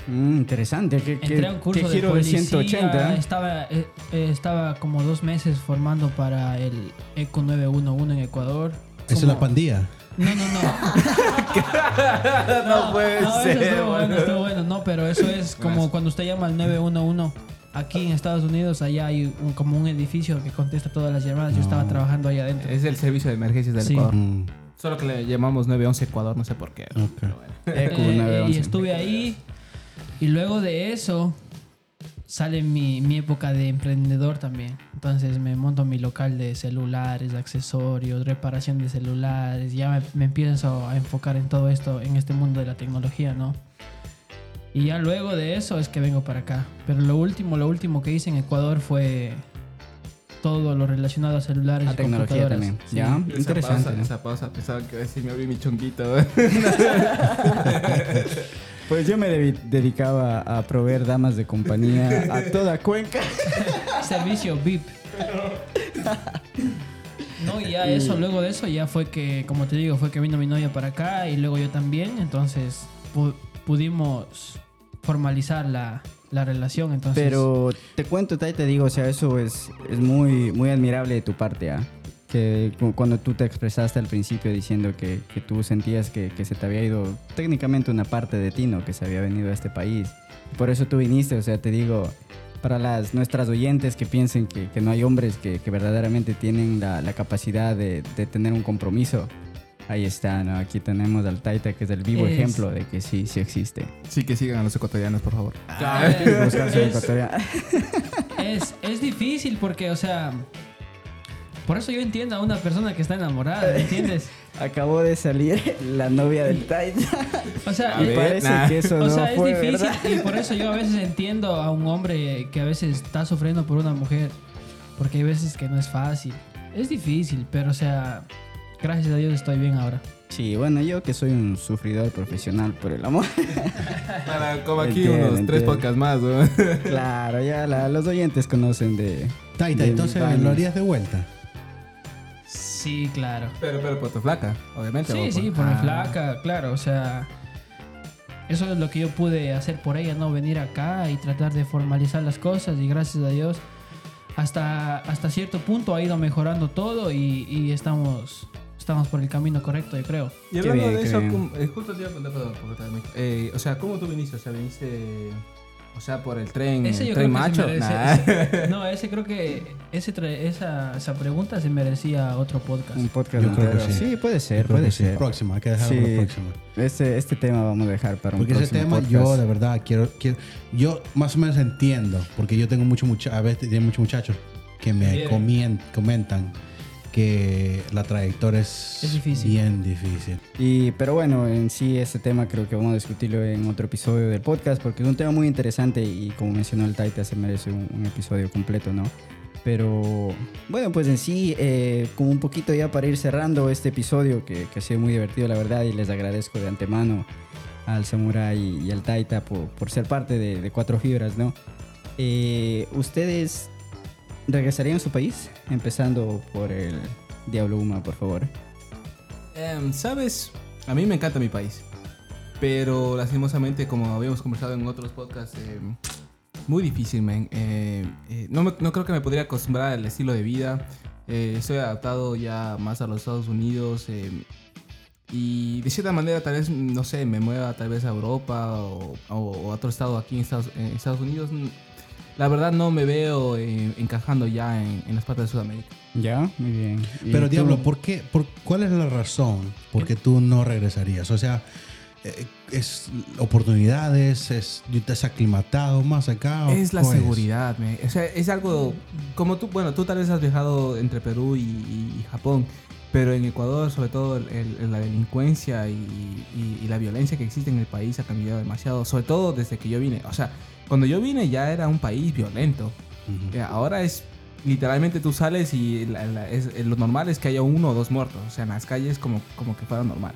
Mm, interesante. ¿Qué, Entré a un curso qué de giro de policía. 180? Estaba, eh, eh, estaba como dos meses formando para el ECO 911 en Ecuador. Esa es la pandilla. No, no, no. No puede no, ser, Eso estuvo bueno, estuvo bueno. No, pero eso es como cuando usted llama al 911. Aquí en Estados Unidos, allá hay un- como un edificio que contesta todas las llamadas. Yo estaba trabajando ahí adentro. Es el servicio de emergencias del Sí. Ecuador. Mm, Solo que le llamamos 911 Ecuador, no sé por qué. ok. Pero bueno. Eh, 911. y estuve ahí. Y luego de eso sale mi, mi época de emprendedor también. Entonces me monto mi local de celulares, accesorios, reparación de celulares. Ya me, me empiezo a enfocar en todo esto, en este mundo de la tecnología, ¿no? Y ya luego de eso es que vengo para acá. Pero lo último, lo último que hice en Ecuador fue todo lo relacionado a celulares A y tecnología computadoras. también. Sí. Ya, Esa interesante. pausa, ¿no? esa pausa pensaba que iba a decir me abrí mi chonguito. Pues yo me dedicaba a proveer damas de compañía a toda Cuenca. Servicio VIP. No, y ya eso, luego de eso ya fue que, como te digo, fue que vino mi novia para acá y luego yo también, entonces pudimos formalizar la, la relación, entonces... Pero te cuento, Tai, te digo, o sea, eso es, es muy, muy admirable de tu parte, ¿ah? Que cu- cuando tú te expresaste al principio diciendo que, que tú sentías que, que se te había ido técnicamente una parte de ti, ¿no? Que se había venido a este país. Por eso tú viniste, o sea, te digo, para las nuestras oyentes que piensen que, que no hay hombres que, que verdaderamente tienen la, la capacidad de, de tener un compromiso, ahí está, ¿no? Aquí tenemos al Taita, que es el vivo Es- ejemplo de que sí, sí existe. sí, que sigan a los ecuatorianos, por favor. Buscar su es, es, es difícil porque, o sea... Por eso yo entiendo a una persona que está enamorada, ¿me entiendes? Acabó de salir la novia del Taita. O sea, Y ver, parece nah. que eso O no sea, es difícil verdad. y por eso yo a veces entiendo a un hombre que a veces está sufriendo por una mujer, porque hay veces que no es fácil. Es difícil, pero o sea, gracias a Dios estoy bien ahora. Sí, bueno, yo que soy un sufridor profesional por el amor. Para, como aquí Entiendo, unos tres podcasts más. ¿no? claro, ya la- los oyentes conocen de... Taita, de entonces lo harías de vuelta. Sí, claro. pero, pero por tu flaca, obviamente. Sí, sí, por mi Ah. flaca, claro, o sea, eso es lo que yo pude hacer por ella, no venir acá y tratar de formalizar las cosas y gracias a Dios hasta, hasta cierto punto ha ido mejorando todo y, y estamos, estamos por el camino correcto, yo creo. Y hablando bien, de eso, bien. ¿cómo- eh, justo te iba a preguntar, perdón. Eh, o sea, ¿cómo tú viniste? O sea, viniste, o sea, por el tren, Ese el yo tren creo que macho. merece- Nah. ese- no, ese creo que ese tra- esa, esa pregunta se merecía otro podcast. Un podcast Yo creo que entero. sí. puede ser, Creo puede que sí. ser. Próxima, hay que dejarlo Sí. para la próxima. Este, este tema vamos a dejar para un Porque ese próximo tema podcast. yo de verdad quiero, quiero, yo más o menos entiendo, porque yo tengo muchos mucha, a veces tengo muchos muchachos que me Bien. comien- comentan que la trayectoria es, Es difícil. bien difícil. Y, pero bueno, en sí este tema creo que vamos a discutirlo en otro episodio del podcast porque es un tema muy interesante y como mencionó el Taita se merece un, un episodio completo, ¿no? Pero bueno, pues en sí, eh, como un poquito ya para ir cerrando este episodio que, que ha sido muy divertido la verdad y les agradezco de antemano al Samurai y al Taita por, por ser parte de, de Cuatro Fibras, ¿no? Eh, ¿Ustedes regresarían a su país? Empezando por el Diablo Uma, por favor. Em, Sabes, a mí me encanta mi país. Pero lastimosamente, como habíamos conversado en otros podcasts, em, muy difícil, man. Eh, eh, no, me- no creo que me podría acostumbrar al estilo de vida. Eh, estoy adaptado ya más a los Estados Unidos. em, y de cierta manera tal vez, no sé, me mueva tal vez a Europa o, o- o a otro estado aquí en Estados, en Estados Unidos. La verdad no me veo eh, encajando ya en, en las partes de Sudamérica. Ya, muy bien. ¿Y Pero tú? Diablo, ¿por qué? Por, ¿Cuál es la razón por qué tú no regresarías? O sea, eh, ¿es oportunidades? ¿Es, ¿Te has aclimatado más acá? o Es la seguridad, me. O sea, es algo como tú, bueno, tú tal vez has viajado entre Perú y, y Japón, pero en Ecuador, sobre todo, el- el- la delincuencia y, y- y la violencia que existe en el país ha cambiado demasiado, sobre todo desde que yo vine. O sea, cuando yo vine ya era un país violento. Ujú. Eh, Ahora es literalmente tú sales y la- la- es- eh, lo normal es que haya uno o dos muertos, o sea, en las calles como, como que fuera normal.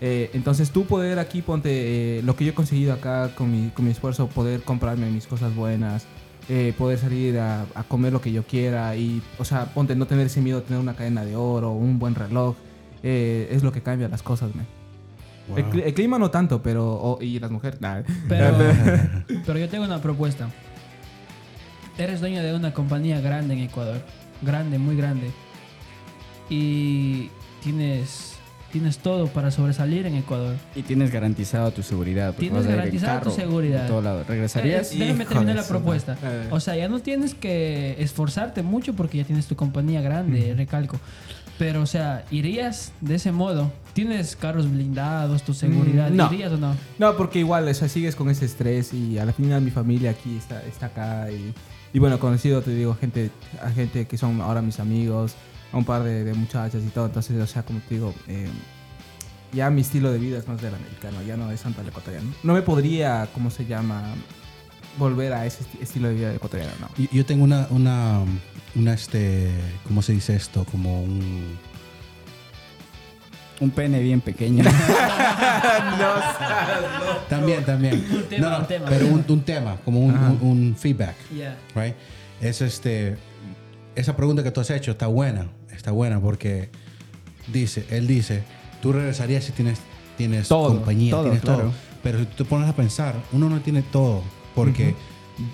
Eh, entonces tú poder aquí, ponte, eh, lo que yo he conseguido acá con mi, con mi esfuerzo, poder comprarme mis cosas buenas, eh, poder salir a, a comer lo que yo quiera y, o sea, ponte, no tener ese miedo de tener una cadena de oro, un buen reloj, eh, es lo que cambia las cosas, man. El, Wow. cli- el clima no tanto, pero, y las mujeres, nada. Pero, pero yo tengo una propuesta. Eres dueño de una compañía grande en Ecuador. Grande, muy grande. Y tienes, tienes todo para sobresalir en Ecuador. Y tienes garantizado tu seguridad. Tienes vas a ir en garantizado tu seguridad. a todo lado. ¿Regresarías? Eh, eh, déjame terminar de la propuesta. Eh. O sea, ya no tienes que esforzarte mucho porque ya tienes tu compañía grande, recalco. Pero, o sea, ¿irías de ese modo? ¿Tienes carros blindados, tu seguridad? Mm, no. ¿Irías o no? No, porque igual, o sea, sigues con ese estrés y a la final mi familia aquí está, está acá y, y bueno, conocido, te digo, gente, a gente que son ahora mis amigos, a un par de, de muchachas y todo, entonces, o sea, como te digo, eh, ya mi estilo de vida es más del americano, ya no es tanto el ecuatoriano. No me podría, ¿cómo se llama? Volver a ese esti- estilo de vida ecuatoriano, no. Y- Yo tengo una, una, una, este, ¿cómo se dice esto? Como un... Un pene bien pequeño. También, también. Un tema, No, no, un tema, pero un un, tema, como un, un- un feedback, Ya. right? Es este, esa pregunta que tú has hecho está buena, está buena porque dice, él dice, tú regresarías si tienes, tienes Todo, compañía, todo, tienes claro. todo. Pero si tú te pones a pensar, uno no tiene todo porque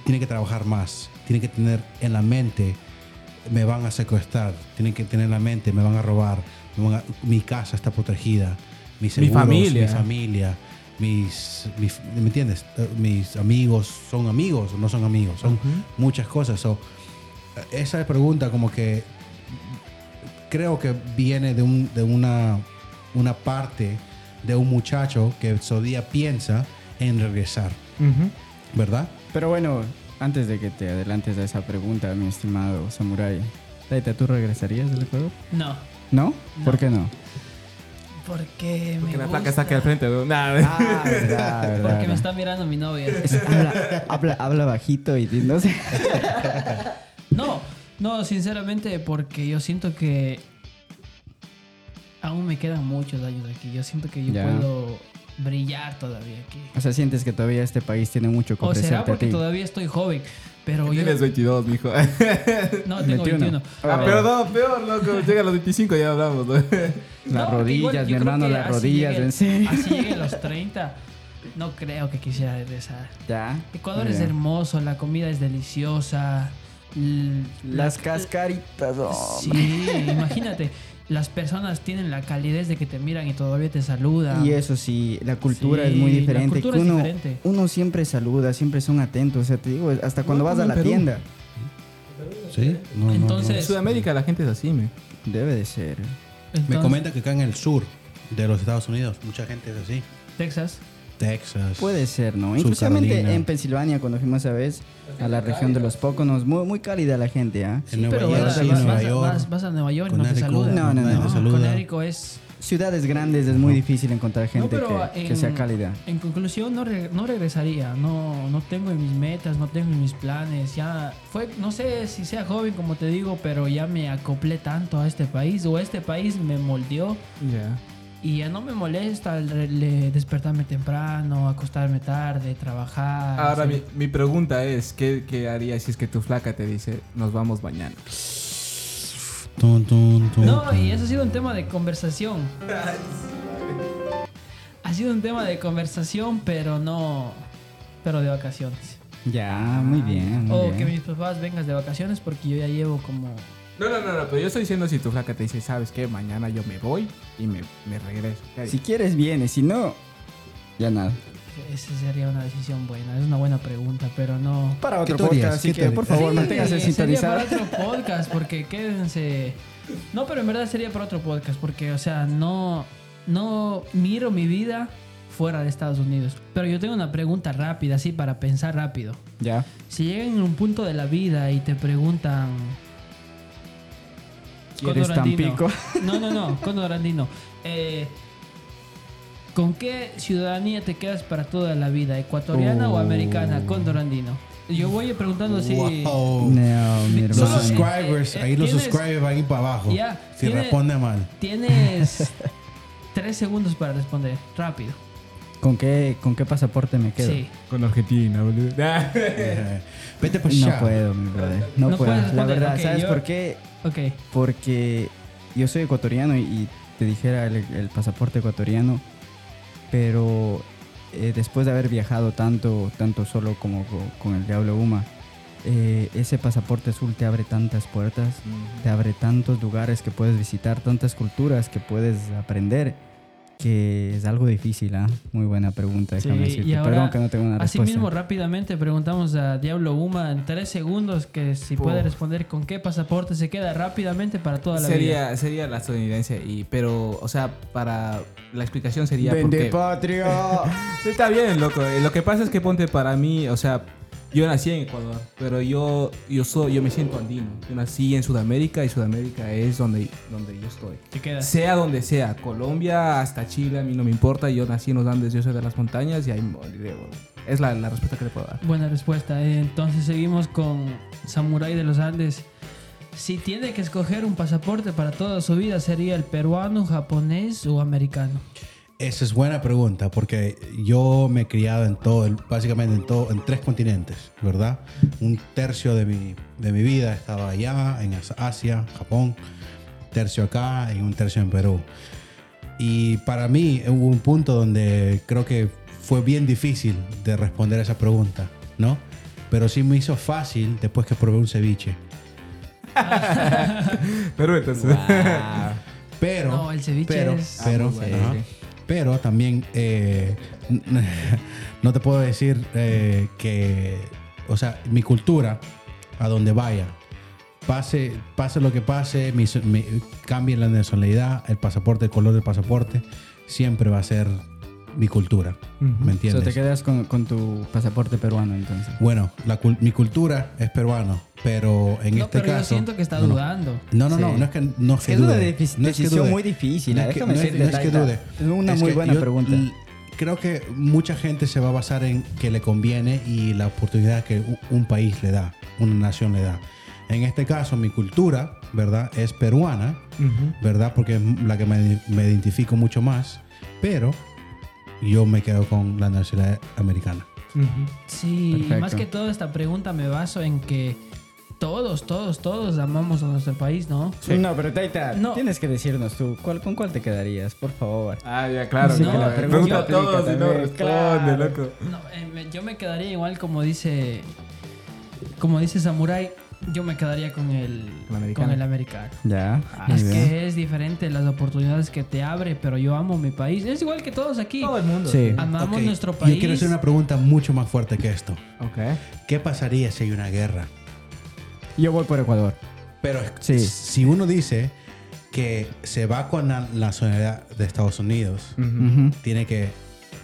tiene que trabajar más, tiene que tener en la mente, me van a secuestrar, tiene que tener en la mente, me van a robar, me van a- mi casa está protegida, mis Mi familia. mi familia, mis, mis- ¿me entiendes? Mis amigos son amigos o no son amigos, son muchas cosas. So, esa pregunta como que creo que viene de, un, de una, una parte de un muchacho que todavía piensa en regresar, Ujú. ¿verdad? Pero bueno, antes de que te adelantes a esa pregunta, mi estimado Samurai, Taita, ¿tú regresarías del Ecuador? No. ¿No? ¿Por qué no? Porque me Porque la gusta. placa está aquí al frente, ¿no? Nada. Ah, verdad, verdad. Porque me está mirando mi novia. Es- habla, habla, habla bajito y no sé. No, sinceramente, porque yo siento que aún me quedan muchos años aquí. Yo siento que yo Ya. puedo brillar todavía aquí. O sea, sientes que todavía este país tiene mucho que O será ofrecerte a porque ti. todavía estoy joven, pero yo... Tienes 22, mijo. No, tengo 21. 21. Ah, no, peor, loco. Llega a los 25 ya hablamos, ¿no? Las No, rodillas, igual, mi hermano, las rodillas, llegue- en. Así lleguen los 30, no creo que quisiera regresar. Ya. Ecuador es hermoso, la comida es deliciosa. L- Las la- cascaritas, oh. Sí, imagínate, las personas tienen la calidez de que te miran y todavía te saludan. Y eso sí, la cultura Sí, es muy la diferente. cultura que es uno, diferente. uno siempre saluda, siempre son atentos. O sea, te digo, hasta cuando No, vas a en la Perú. tienda. Sí. No, no, no. Entonces- En Sudamérica la gente es así, me. Debe de ser. Me comenta que acá en el sur de los Estados Unidos mucha gente es así. Texas. Texas. Puede ser, ¿no? Inclusivamente en Pensilvania, cuando fuimos esa vez a la región de los Poconos, muy, muy cálida la gente, ¿ah? En Nueva pero York, vas, sí, vas- Nueva vas- York. vas- vas a Nueva York y no te saludan. No, no, no. te saluda. Connecticut es... Ciudades grandes es muy difícil encontrar gente pero que, en- que sea cálida. En conclusión, no, re- no regresaría. No, no tengo en mis metas, no tengo en mis planes. Ya fue, no sé si sea joven, como te digo, pero ya me acoplé tanto a este país o este país me moldeó Ya. Y ya no me molesta despertarme temprano, acostarme tarde, trabajar. Ahora, mi, mi pregunta es: ¿qué, ¿qué harías si es que tu flaca te dice, nos vamos mañana? No, y eso ha sido un tema de conversación. Ha sido un tema de conversación, pero no. Pero de vacaciones. Ya, muy bien. Muy O bien. que mis papás vengas de vacaciones porque yo ya llevo como No, no, no, no, pero yo estoy diciendo si tu flaca te dice, ¿sabes qué? Mañana yo me voy y me, me regreso. Si quieres, viene. Si no, ya nada. Esa sería una decisión buena. Es una buena pregunta, pero no. Para otro podcast, así ¿Qué que por favor Sí, manténgase sería sintonizado. para otro podcast, porque quédense. No, pero en verdad sería para otro podcast, porque, o sea, no, no miro mi vida fuera de Estados Unidos. Pero yo tengo una pregunta rápida, así para pensar rápido. Ya. Si llegan en un punto de la vida y te preguntan. ¿Quieres. Tampico? No, no, no, Condor Andino. Eh, ¿Con qué ciudadanía te quedas para toda la vida? ¿Ecuatoriana o Oh. americana? Condor Andino. Yo voy preguntando si. Wow. No, mi Los subscribers, eh, eh, ahí los subscribers van a ir para abajo. Ya, si tiene- responde mal. Tienes tres segundos para responder. Rápido. ¿Con qué, ¿Con qué pasaporte me quedo? Sí. Con Argentina, boludo. Vete para No allá. puedo, mi brother. No, No puedo. La verdad, ¿sabes yo- por qué? Ok. Porque yo soy ecuatoriano y, y te dijera el, el pasaporte ecuatoriano, pero eh, después de haber viajado tanto, tanto solo como co- con el Diablo Uma, eh, ese pasaporte azul te abre tantas puertas, te abre tantos lugares que puedes visitar, tantas culturas que puedes aprender, que es algo difícil, ¿ah? Muy buena pregunta, Sí, déjame y decirte. ahora, Perdón que no tengo una Así respuesta. mismo, rápidamente preguntamos a Diablo Uma en tres segundos que si puede responder con qué pasaporte se queda rápidamente para toda la vida. Sería, sería la estadounidense, y, pero, o sea, para la explicación sería ¡Vende porque... patria! Sí, Está bien, loco. Lo que pasa es que ponte para mí, o sea, yo nací en Ecuador, pero yo, yo soy, yo me siento andino. Yo nací en Sudamérica y Sudamérica es donde, donde yo estoy. Te quedas. Sea donde sea, Colombia hasta Chile, a mí no me importa. Yo nací en los Andes, yo soy de las montañas y ahí moriré. Es la, la respuesta que le puedo dar. Buena respuesta. Entonces seguimos con Samurai de los Andes. Si tiene que escoger un pasaporte para toda su vida, ¿sería el peruano, japonés o americano? Esa es buena pregunta porque yo me he criado en todo, básicamente en todo, en tres continentes, ¿verdad? Un tercio de mi, de mi vida estaba allá, en As- Asia, Japón, tercio acá y un tercio en Perú. Y para mí hubo un punto donde creo que fue bien difícil de responder esa pregunta, ¿no? Pero sí me hizo fácil después que probé un ceviche. Pero entonces... Pero, No, el ceviche pero, es- pero, Ah, muy bueno. Pero también eh, no te puedo decir eh, que, o sea, mi cultura, a donde vaya, pase, pase lo que pase, cambie la nacionalidad, el pasaporte, el color del pasaporte, siempre va a ser mi cultura, ¿me So, entiendes? te quedas con, con tu pasaporte peruano entonces. Bueno, la mi cultura es peruano, pero en no, este pero caso... yo siento que está no, no. dudando. No, no, no, Sí. no es que no Es que que es una dude. No es que decisión dude. muy difícil. No ¿eh? es que- Déjame no es- decirte, no es que dude. Es una Es muy que buena yo pregunta. Creo que mucha gente se va a basar en que le conviene y la oportunidad que u- un país le da, una nación le da. En este caso, mi cultura, ¿verdad? Es peruana, ¿verdad? Porque es la que me, me identifico mucho más, pero yo me quedo con la nacionalidad americana. Sí, Perfecto. más que todo esta pregunta me baso en que todos, todos, todos amamos a nuestro país, ¿no? No, pero Taita, No. tienes que decirnos tú, ¿cuál, ¿con cuál te quedarías? Por favor. Ah, ya, claro. Sí, no, que la eh, pregunta pregunta a todos y no también, responde, claro. loco. No, eh, yo me quedaría igual como dice, como dice Samurai, yo me quedaría con el, Con el americano. con el americano. Ya. Ah, es bien. que es diferente las oportunidades que te abre, pero yo amo mi país. Es igual que todos aquí. Todo el mundo. Sí. Amamos Ok, nuestro país. Yo quiero hacer una pregunta mucho más fuerte que esto. Ok. ¿Qué pasaría si hay una guerra? Yo voy por Ecuador. Pero Sí. si uno dice que se va con la nacionalidad de Estados Unidos, Ujú. tiene que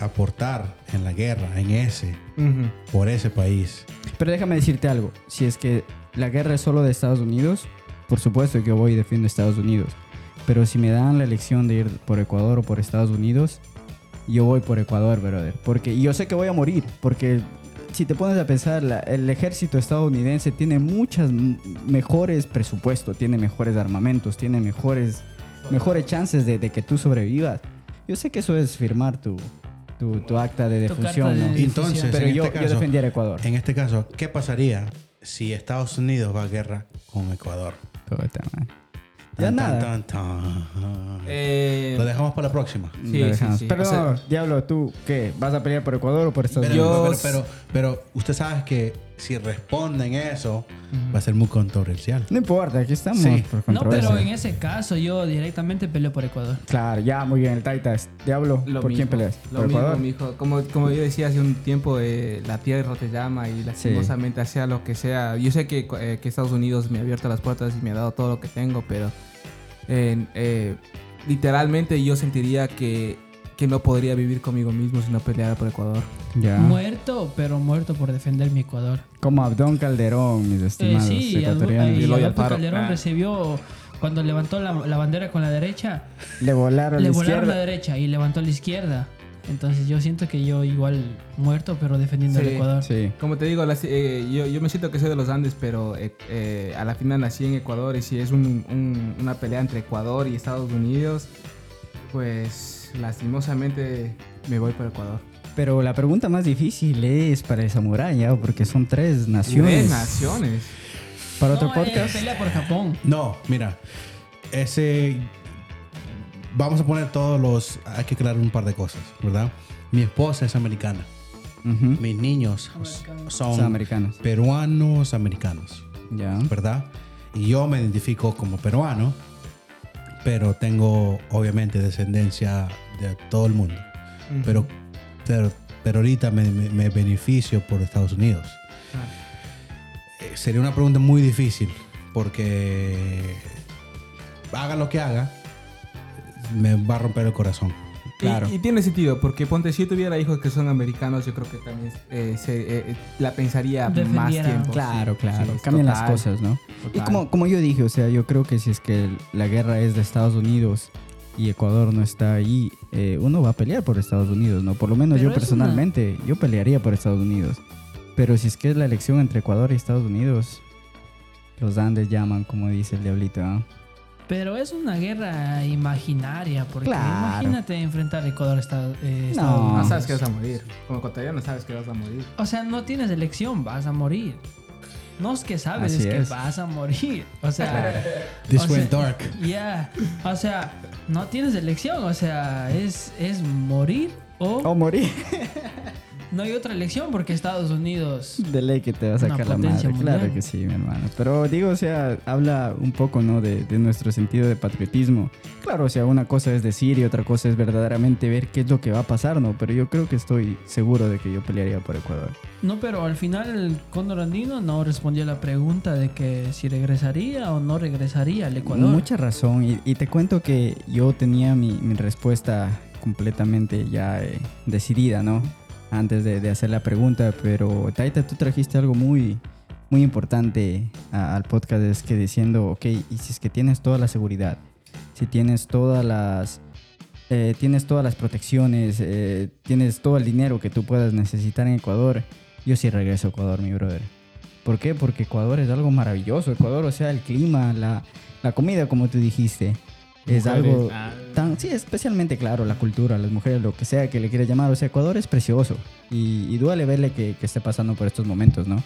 aportar en la guerra, en ese, Ujú. por ese país. Pero déjame decirte algo. Si es que la guerra es solo de Estados Unidos, por supuesto que yo voy y defiendo Estados Unidos. Pero si me dan la elección de ir por Ecuador o por Estados Unidos, yo voy por Ecuador, brother. Porque yo sé que voy a morir. Porque si te pones a pensar, la- el ejército estadounidense tiene muchas mejores presupuestos, tiene mejores armamentos, tiene mejores, mejores chances de, de que tú sobrevivas. Yo sé que eso es firmar tu, tu, tu acta de defunción. Entonces, Pero en yo, este yo caso, defendiera Ecuador. en este caso, ¿qué pasaría si Estados Unidos va a guerra con Ecuador? Puta madre. Ya Tan, nada. tan, tan, tan. Eh, Lo dejamos para la próxima. Sí, sí, dejamos. sí. Pero O sea- no, Diablo, ¿tú qué? ¿Vas a pelear por Ecuador o por Estados Pero, Unidos? Pero, pero, pero usted sabe que si responden eso, va a ser muy controversial. No importa, aquí estamos Sí. por No, pero en ese caso yo directamente peleo por Ecuador. Claro, ya, muy bien, el Taitas. Diablo, Lo ¿por quién peleas? Lo ¿Por mismo, Ecuador? mijo. Como, como yo decía hace un tiempo, eh, la tierra te llama y lastimosamente sea lo que sea. Yo sé que, eh, que Estados Unidos me ha abierto las puertas y me ha dado todo lo que tengo, pero eh, eh, literalmente yo sentiría que, que no podría vivir conmigo mismo si no peleara por Ecuador. Ya. Muerto, pero muerto por defender mi Ecuador. Como Abdón Calderón, mis Eh, estimados sí, ecuatorianos. y Alfaro. Calderón Ah. recibió cuando levantó la, la bandera con la derecha, Le volaron le la volaron izquierda. la derecha y levantó la izquierda. Entonces yo siento que yo igual muerto, pero defendiendo Sí, al Ecuador. Sí. Como te digo, las- eh, yo, yo me siento que soy de los Andes, pero eh, eh, a la final nací en Ecuador y si es un- un- una pelea entre Ecuador y Estados Unidos, pues lastimosamente me voy por Ecuador. Pero la pregunta más difícil es para el samurái, ¿ya? porque son tres naciones. Tres naciones. Para otro No, eh, podcast. pelea por Japón. No, mira, ese. Vamos a poner todos los. Hay que aclarar un par de cosas, ¿verdad? Mi esposa es americana. Ujú. Mis niños Americanos. son Son americanos. peruanos americanos, Ya. ¿verdad? Y yo me identifico como peruano, pero tengo obviamente descendencia de todo el mundo. Pero, pero, pero ahorita me, me- me beneficio por Estados Unidos. Eh, sería una pregunta muy difícil porque haga lo que haga, me va a romper el corazón. Claro. Y, y tiene sentido, porque ponte, si yo tuviera hijos que son americanos, yo creo que también eh, se, eh, la pensaría más tiempo. Claro, Sí, claro. sí, Cambian las cosas, ¿no? Y como, como yo dije, o sea, yo creo que si es que la guerra es de Estados Unidos y Ecuador no está ahí, eh, uno va a pelear por Estados Unidos, ¿no? Por lo menos Pero yo personalmente, yo pelearía por Estados Unidos. Pero si es que es la elección entre Ecuador y Estados Unidos, los Andes llaman, como dice el diablito, ¿ah? Pero es una guerra imaginaria, porque Claro. imagínate enfrentar Ecuador a Estados, eh, No. Estados No Unidos. sabes que vas a morir. Como ecuatoriano sabes que vas a morir. O sea, no tienes elección, vas a morir. No es que sabes, es que vas a morir. O sea, This o went sea, dark. Yeah. O sea, no tienes elección. O sea, es, es morir o O morir. no hay otra elección porque Estados Unidos. De ley que te va a sacar la madre. Claro que sí, mi hermano. Pero digo, o sea, habla un poco, ¿no? De, de nuestro sentido de patriotismo. Claro, o sea, una cosa es decir y otra cosa es verdaderamente ver qué es lo que va a pasar, ¿no? Pero yo creo que estoy seguro de que yo pelearía por Ecuador. No, pero al final el Cóndor Andino no respondió a la pregunta de que si regresaría o no regresaría al Ecuador. Mucha razón. Y, y te cuento que yo tenía mi, mi respuesta completamente ya eh, decidida, ¿no? Antes de, hacer la pregunta. Pero Taita, tú trajiste algo muy, muy importante al podcast. Es que diciendo, ok, y si es que tienes toda la seguridad, si tienes todas las... eh, tienes todas las protecciones, eh, tienes todo el dinero que tú puedas necesitar en Ecuador, yo sí regreso a Ecuador, mi brother. ¿Por qué? Porque Ecuador es algo maravilloso. Ecuador, o sea, el clima, la, la comida, como tú dijiste, es algo ah. tan... Sí, especialmente, claro, la cultura, las mujeres, lo que sea que le quieras llamar. O sea, Ecuador es precioso y, y duele verle que, que esté pasando por estos momentos, ¿no?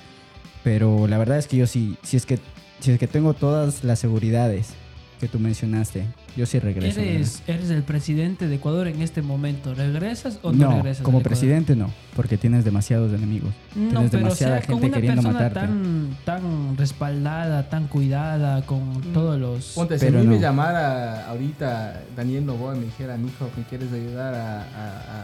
Pero la verdad es que yo sí, si es que, si es que tengo todas las seguridades que tú mencionaste, yo sí regreso. Eres, eres el presidente de Ecuador en este momento. ¿Regresas o no, No, regresas? como presidente no, porque tienes demasiados enemigos. No, tienes pero o demasiada sea, con gente una queriendo matarte. tan, tan respaldada, tan cuidada, con todos los... Ponte, si a Pero mí me no. llamara ahorita Daniel Novoa y me dijera, mijo, ¿me quieres ayudar a, a,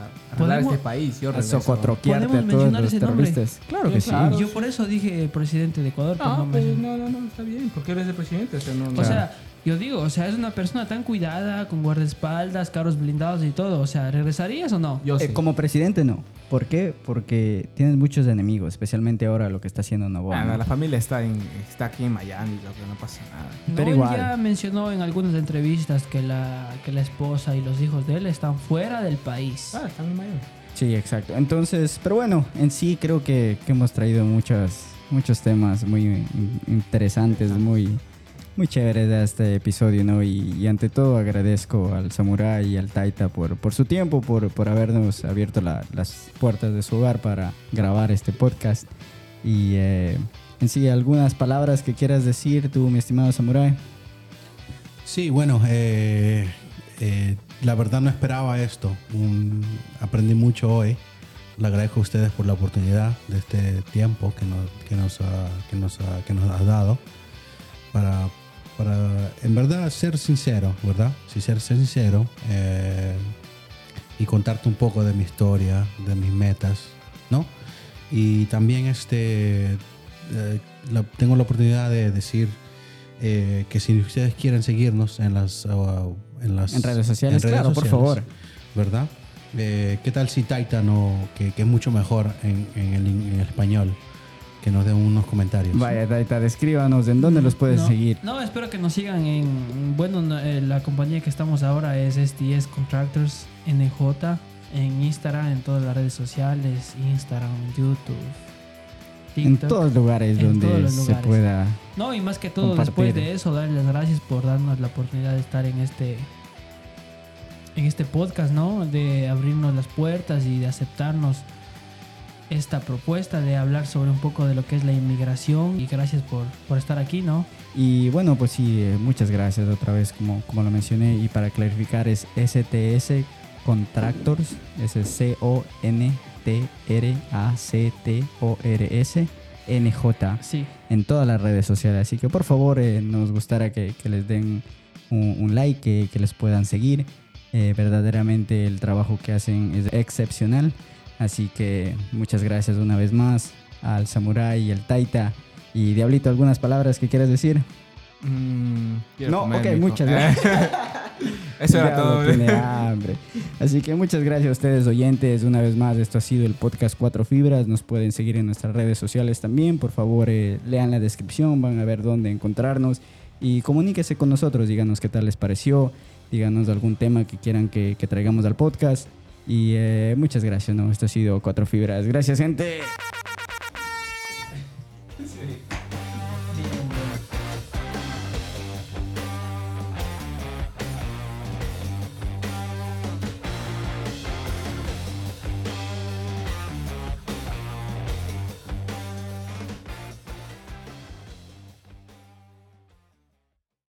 a arreglar este país? Yo A regreso. socotroquearte a ¿Podemos todos los terroristas. Claro que sí. claro. Yo por eso dije presidente de Ecuador. pues No, no me- pues, no, no, no, está bien, porque eres el presidente. O sea, no, no. O sea, yo digo, o sea, es una persona tan cuidada, con guardaespaldas, carros blindados y todo. O sea, ¿regresarías o no? yo Eh, sí. como presidente no. ¿Por qué? Porque tienes muchos enemigos, especialmente ahora lo que está haciendo Novoa. Ah, ¿no? la familia está, en, está aquí en Miami, lo que no pasa nada. No, Pero él igual. ya mencionó en algunas entrevistas que la, que la esposa y los hijos de él están fuera del país. Ah, están en Miami. Sí, exacto. Entonces, pero bueno, en sí creo que, que hemos traído muchos, muchos temas muy in- interesantes, muy, muy chéveres de este episodio, ¿no? Y, y ante todo agradezco al Samurai y al Taita por, por su tiempo, por, por habernos abierto la- las puertas de su hogar para grabar este podcast. Y eh, en sí, algunas palabras que quieras decir tú, mi estimado Samurai. Sí, bueno, eh, eh, la verdad no esperaba esto. Un- aprendí mucho hoy le agradezco a ustedes por la oportunidad de este tiempo que nos, que nos, ha, que nos, ha, que nos ha dado para, para, en verdad, ser sincero, ¿verdad? Si ser sincero eh, y contarte un poco de mi historia, de mis metas, ¿no? Y también este, eh, la- tengo la oportunidad de decir eh, que si ustedes quieren seguirnos en las, uh, en las En redes sociales, claro, por favor. ¿verdad? Eh, ¿Qué tal si Taita no, que, que es mucho mejor en, en el, en el español, que nos den unos comentarios? Vaya, Taita, descríbanos en dónde los puedes no, seguir. No, espero que nos sigan en. Bueno, no, eh, la compañía que estamos ahora es STS Contractors NJ. En Instagram, en todas las redes sociales: Instagram, YouTube, En TikTok. todos lugares En donde todos los se lugares. pueda. No, y más que todo, Compartir. después de eso, darles las gracias por darnos la oportunidad de estar en este en este podcast, ¿no? De abrirnos las puertas y de aceptarnos esta propuesta de hablar sobre un poco de lo que es la inmigración y gracias por, por estar aquí, ¿no? Y bueno, pues sí, eh, muchas gracias otra vez, como, como lo mencioné. Y para clarificar, es STS Contractors, es C-O-N-T-R-A-C-T-O-R-S N-J Sí, en todas las redes sociales. Así que por favor, eh, nos gustaría que, que les den un, un like, que, que les puedan seguir. Eh, verdaderamente el trabajo que hacen es excepcional. Así que muchas gracias una vez más al Samurai y al Taita. Y Diablito, ¿algunas palabras que quieras decir? Mm, No, comer, ok, mijo. muchas gracias. Eso era todo. tiene hambre. Así que muchas gracias a ustedes oyentes. Una vez más, esto ha sido el podcast Cuatro Fibras. Nos pueden seguir en nuestras redes sociales también. Por favor, eh, lean la descripción, van a ver dónde encontrarnos y comuníquese con nosotros. Díganos qué tal les pareció. Díganos algún tema que quieran que, que traigamos al podcast. Y eh, muchas gracias, ¿no? Esto ha sido Cuatro Fibras. Gracias, gente.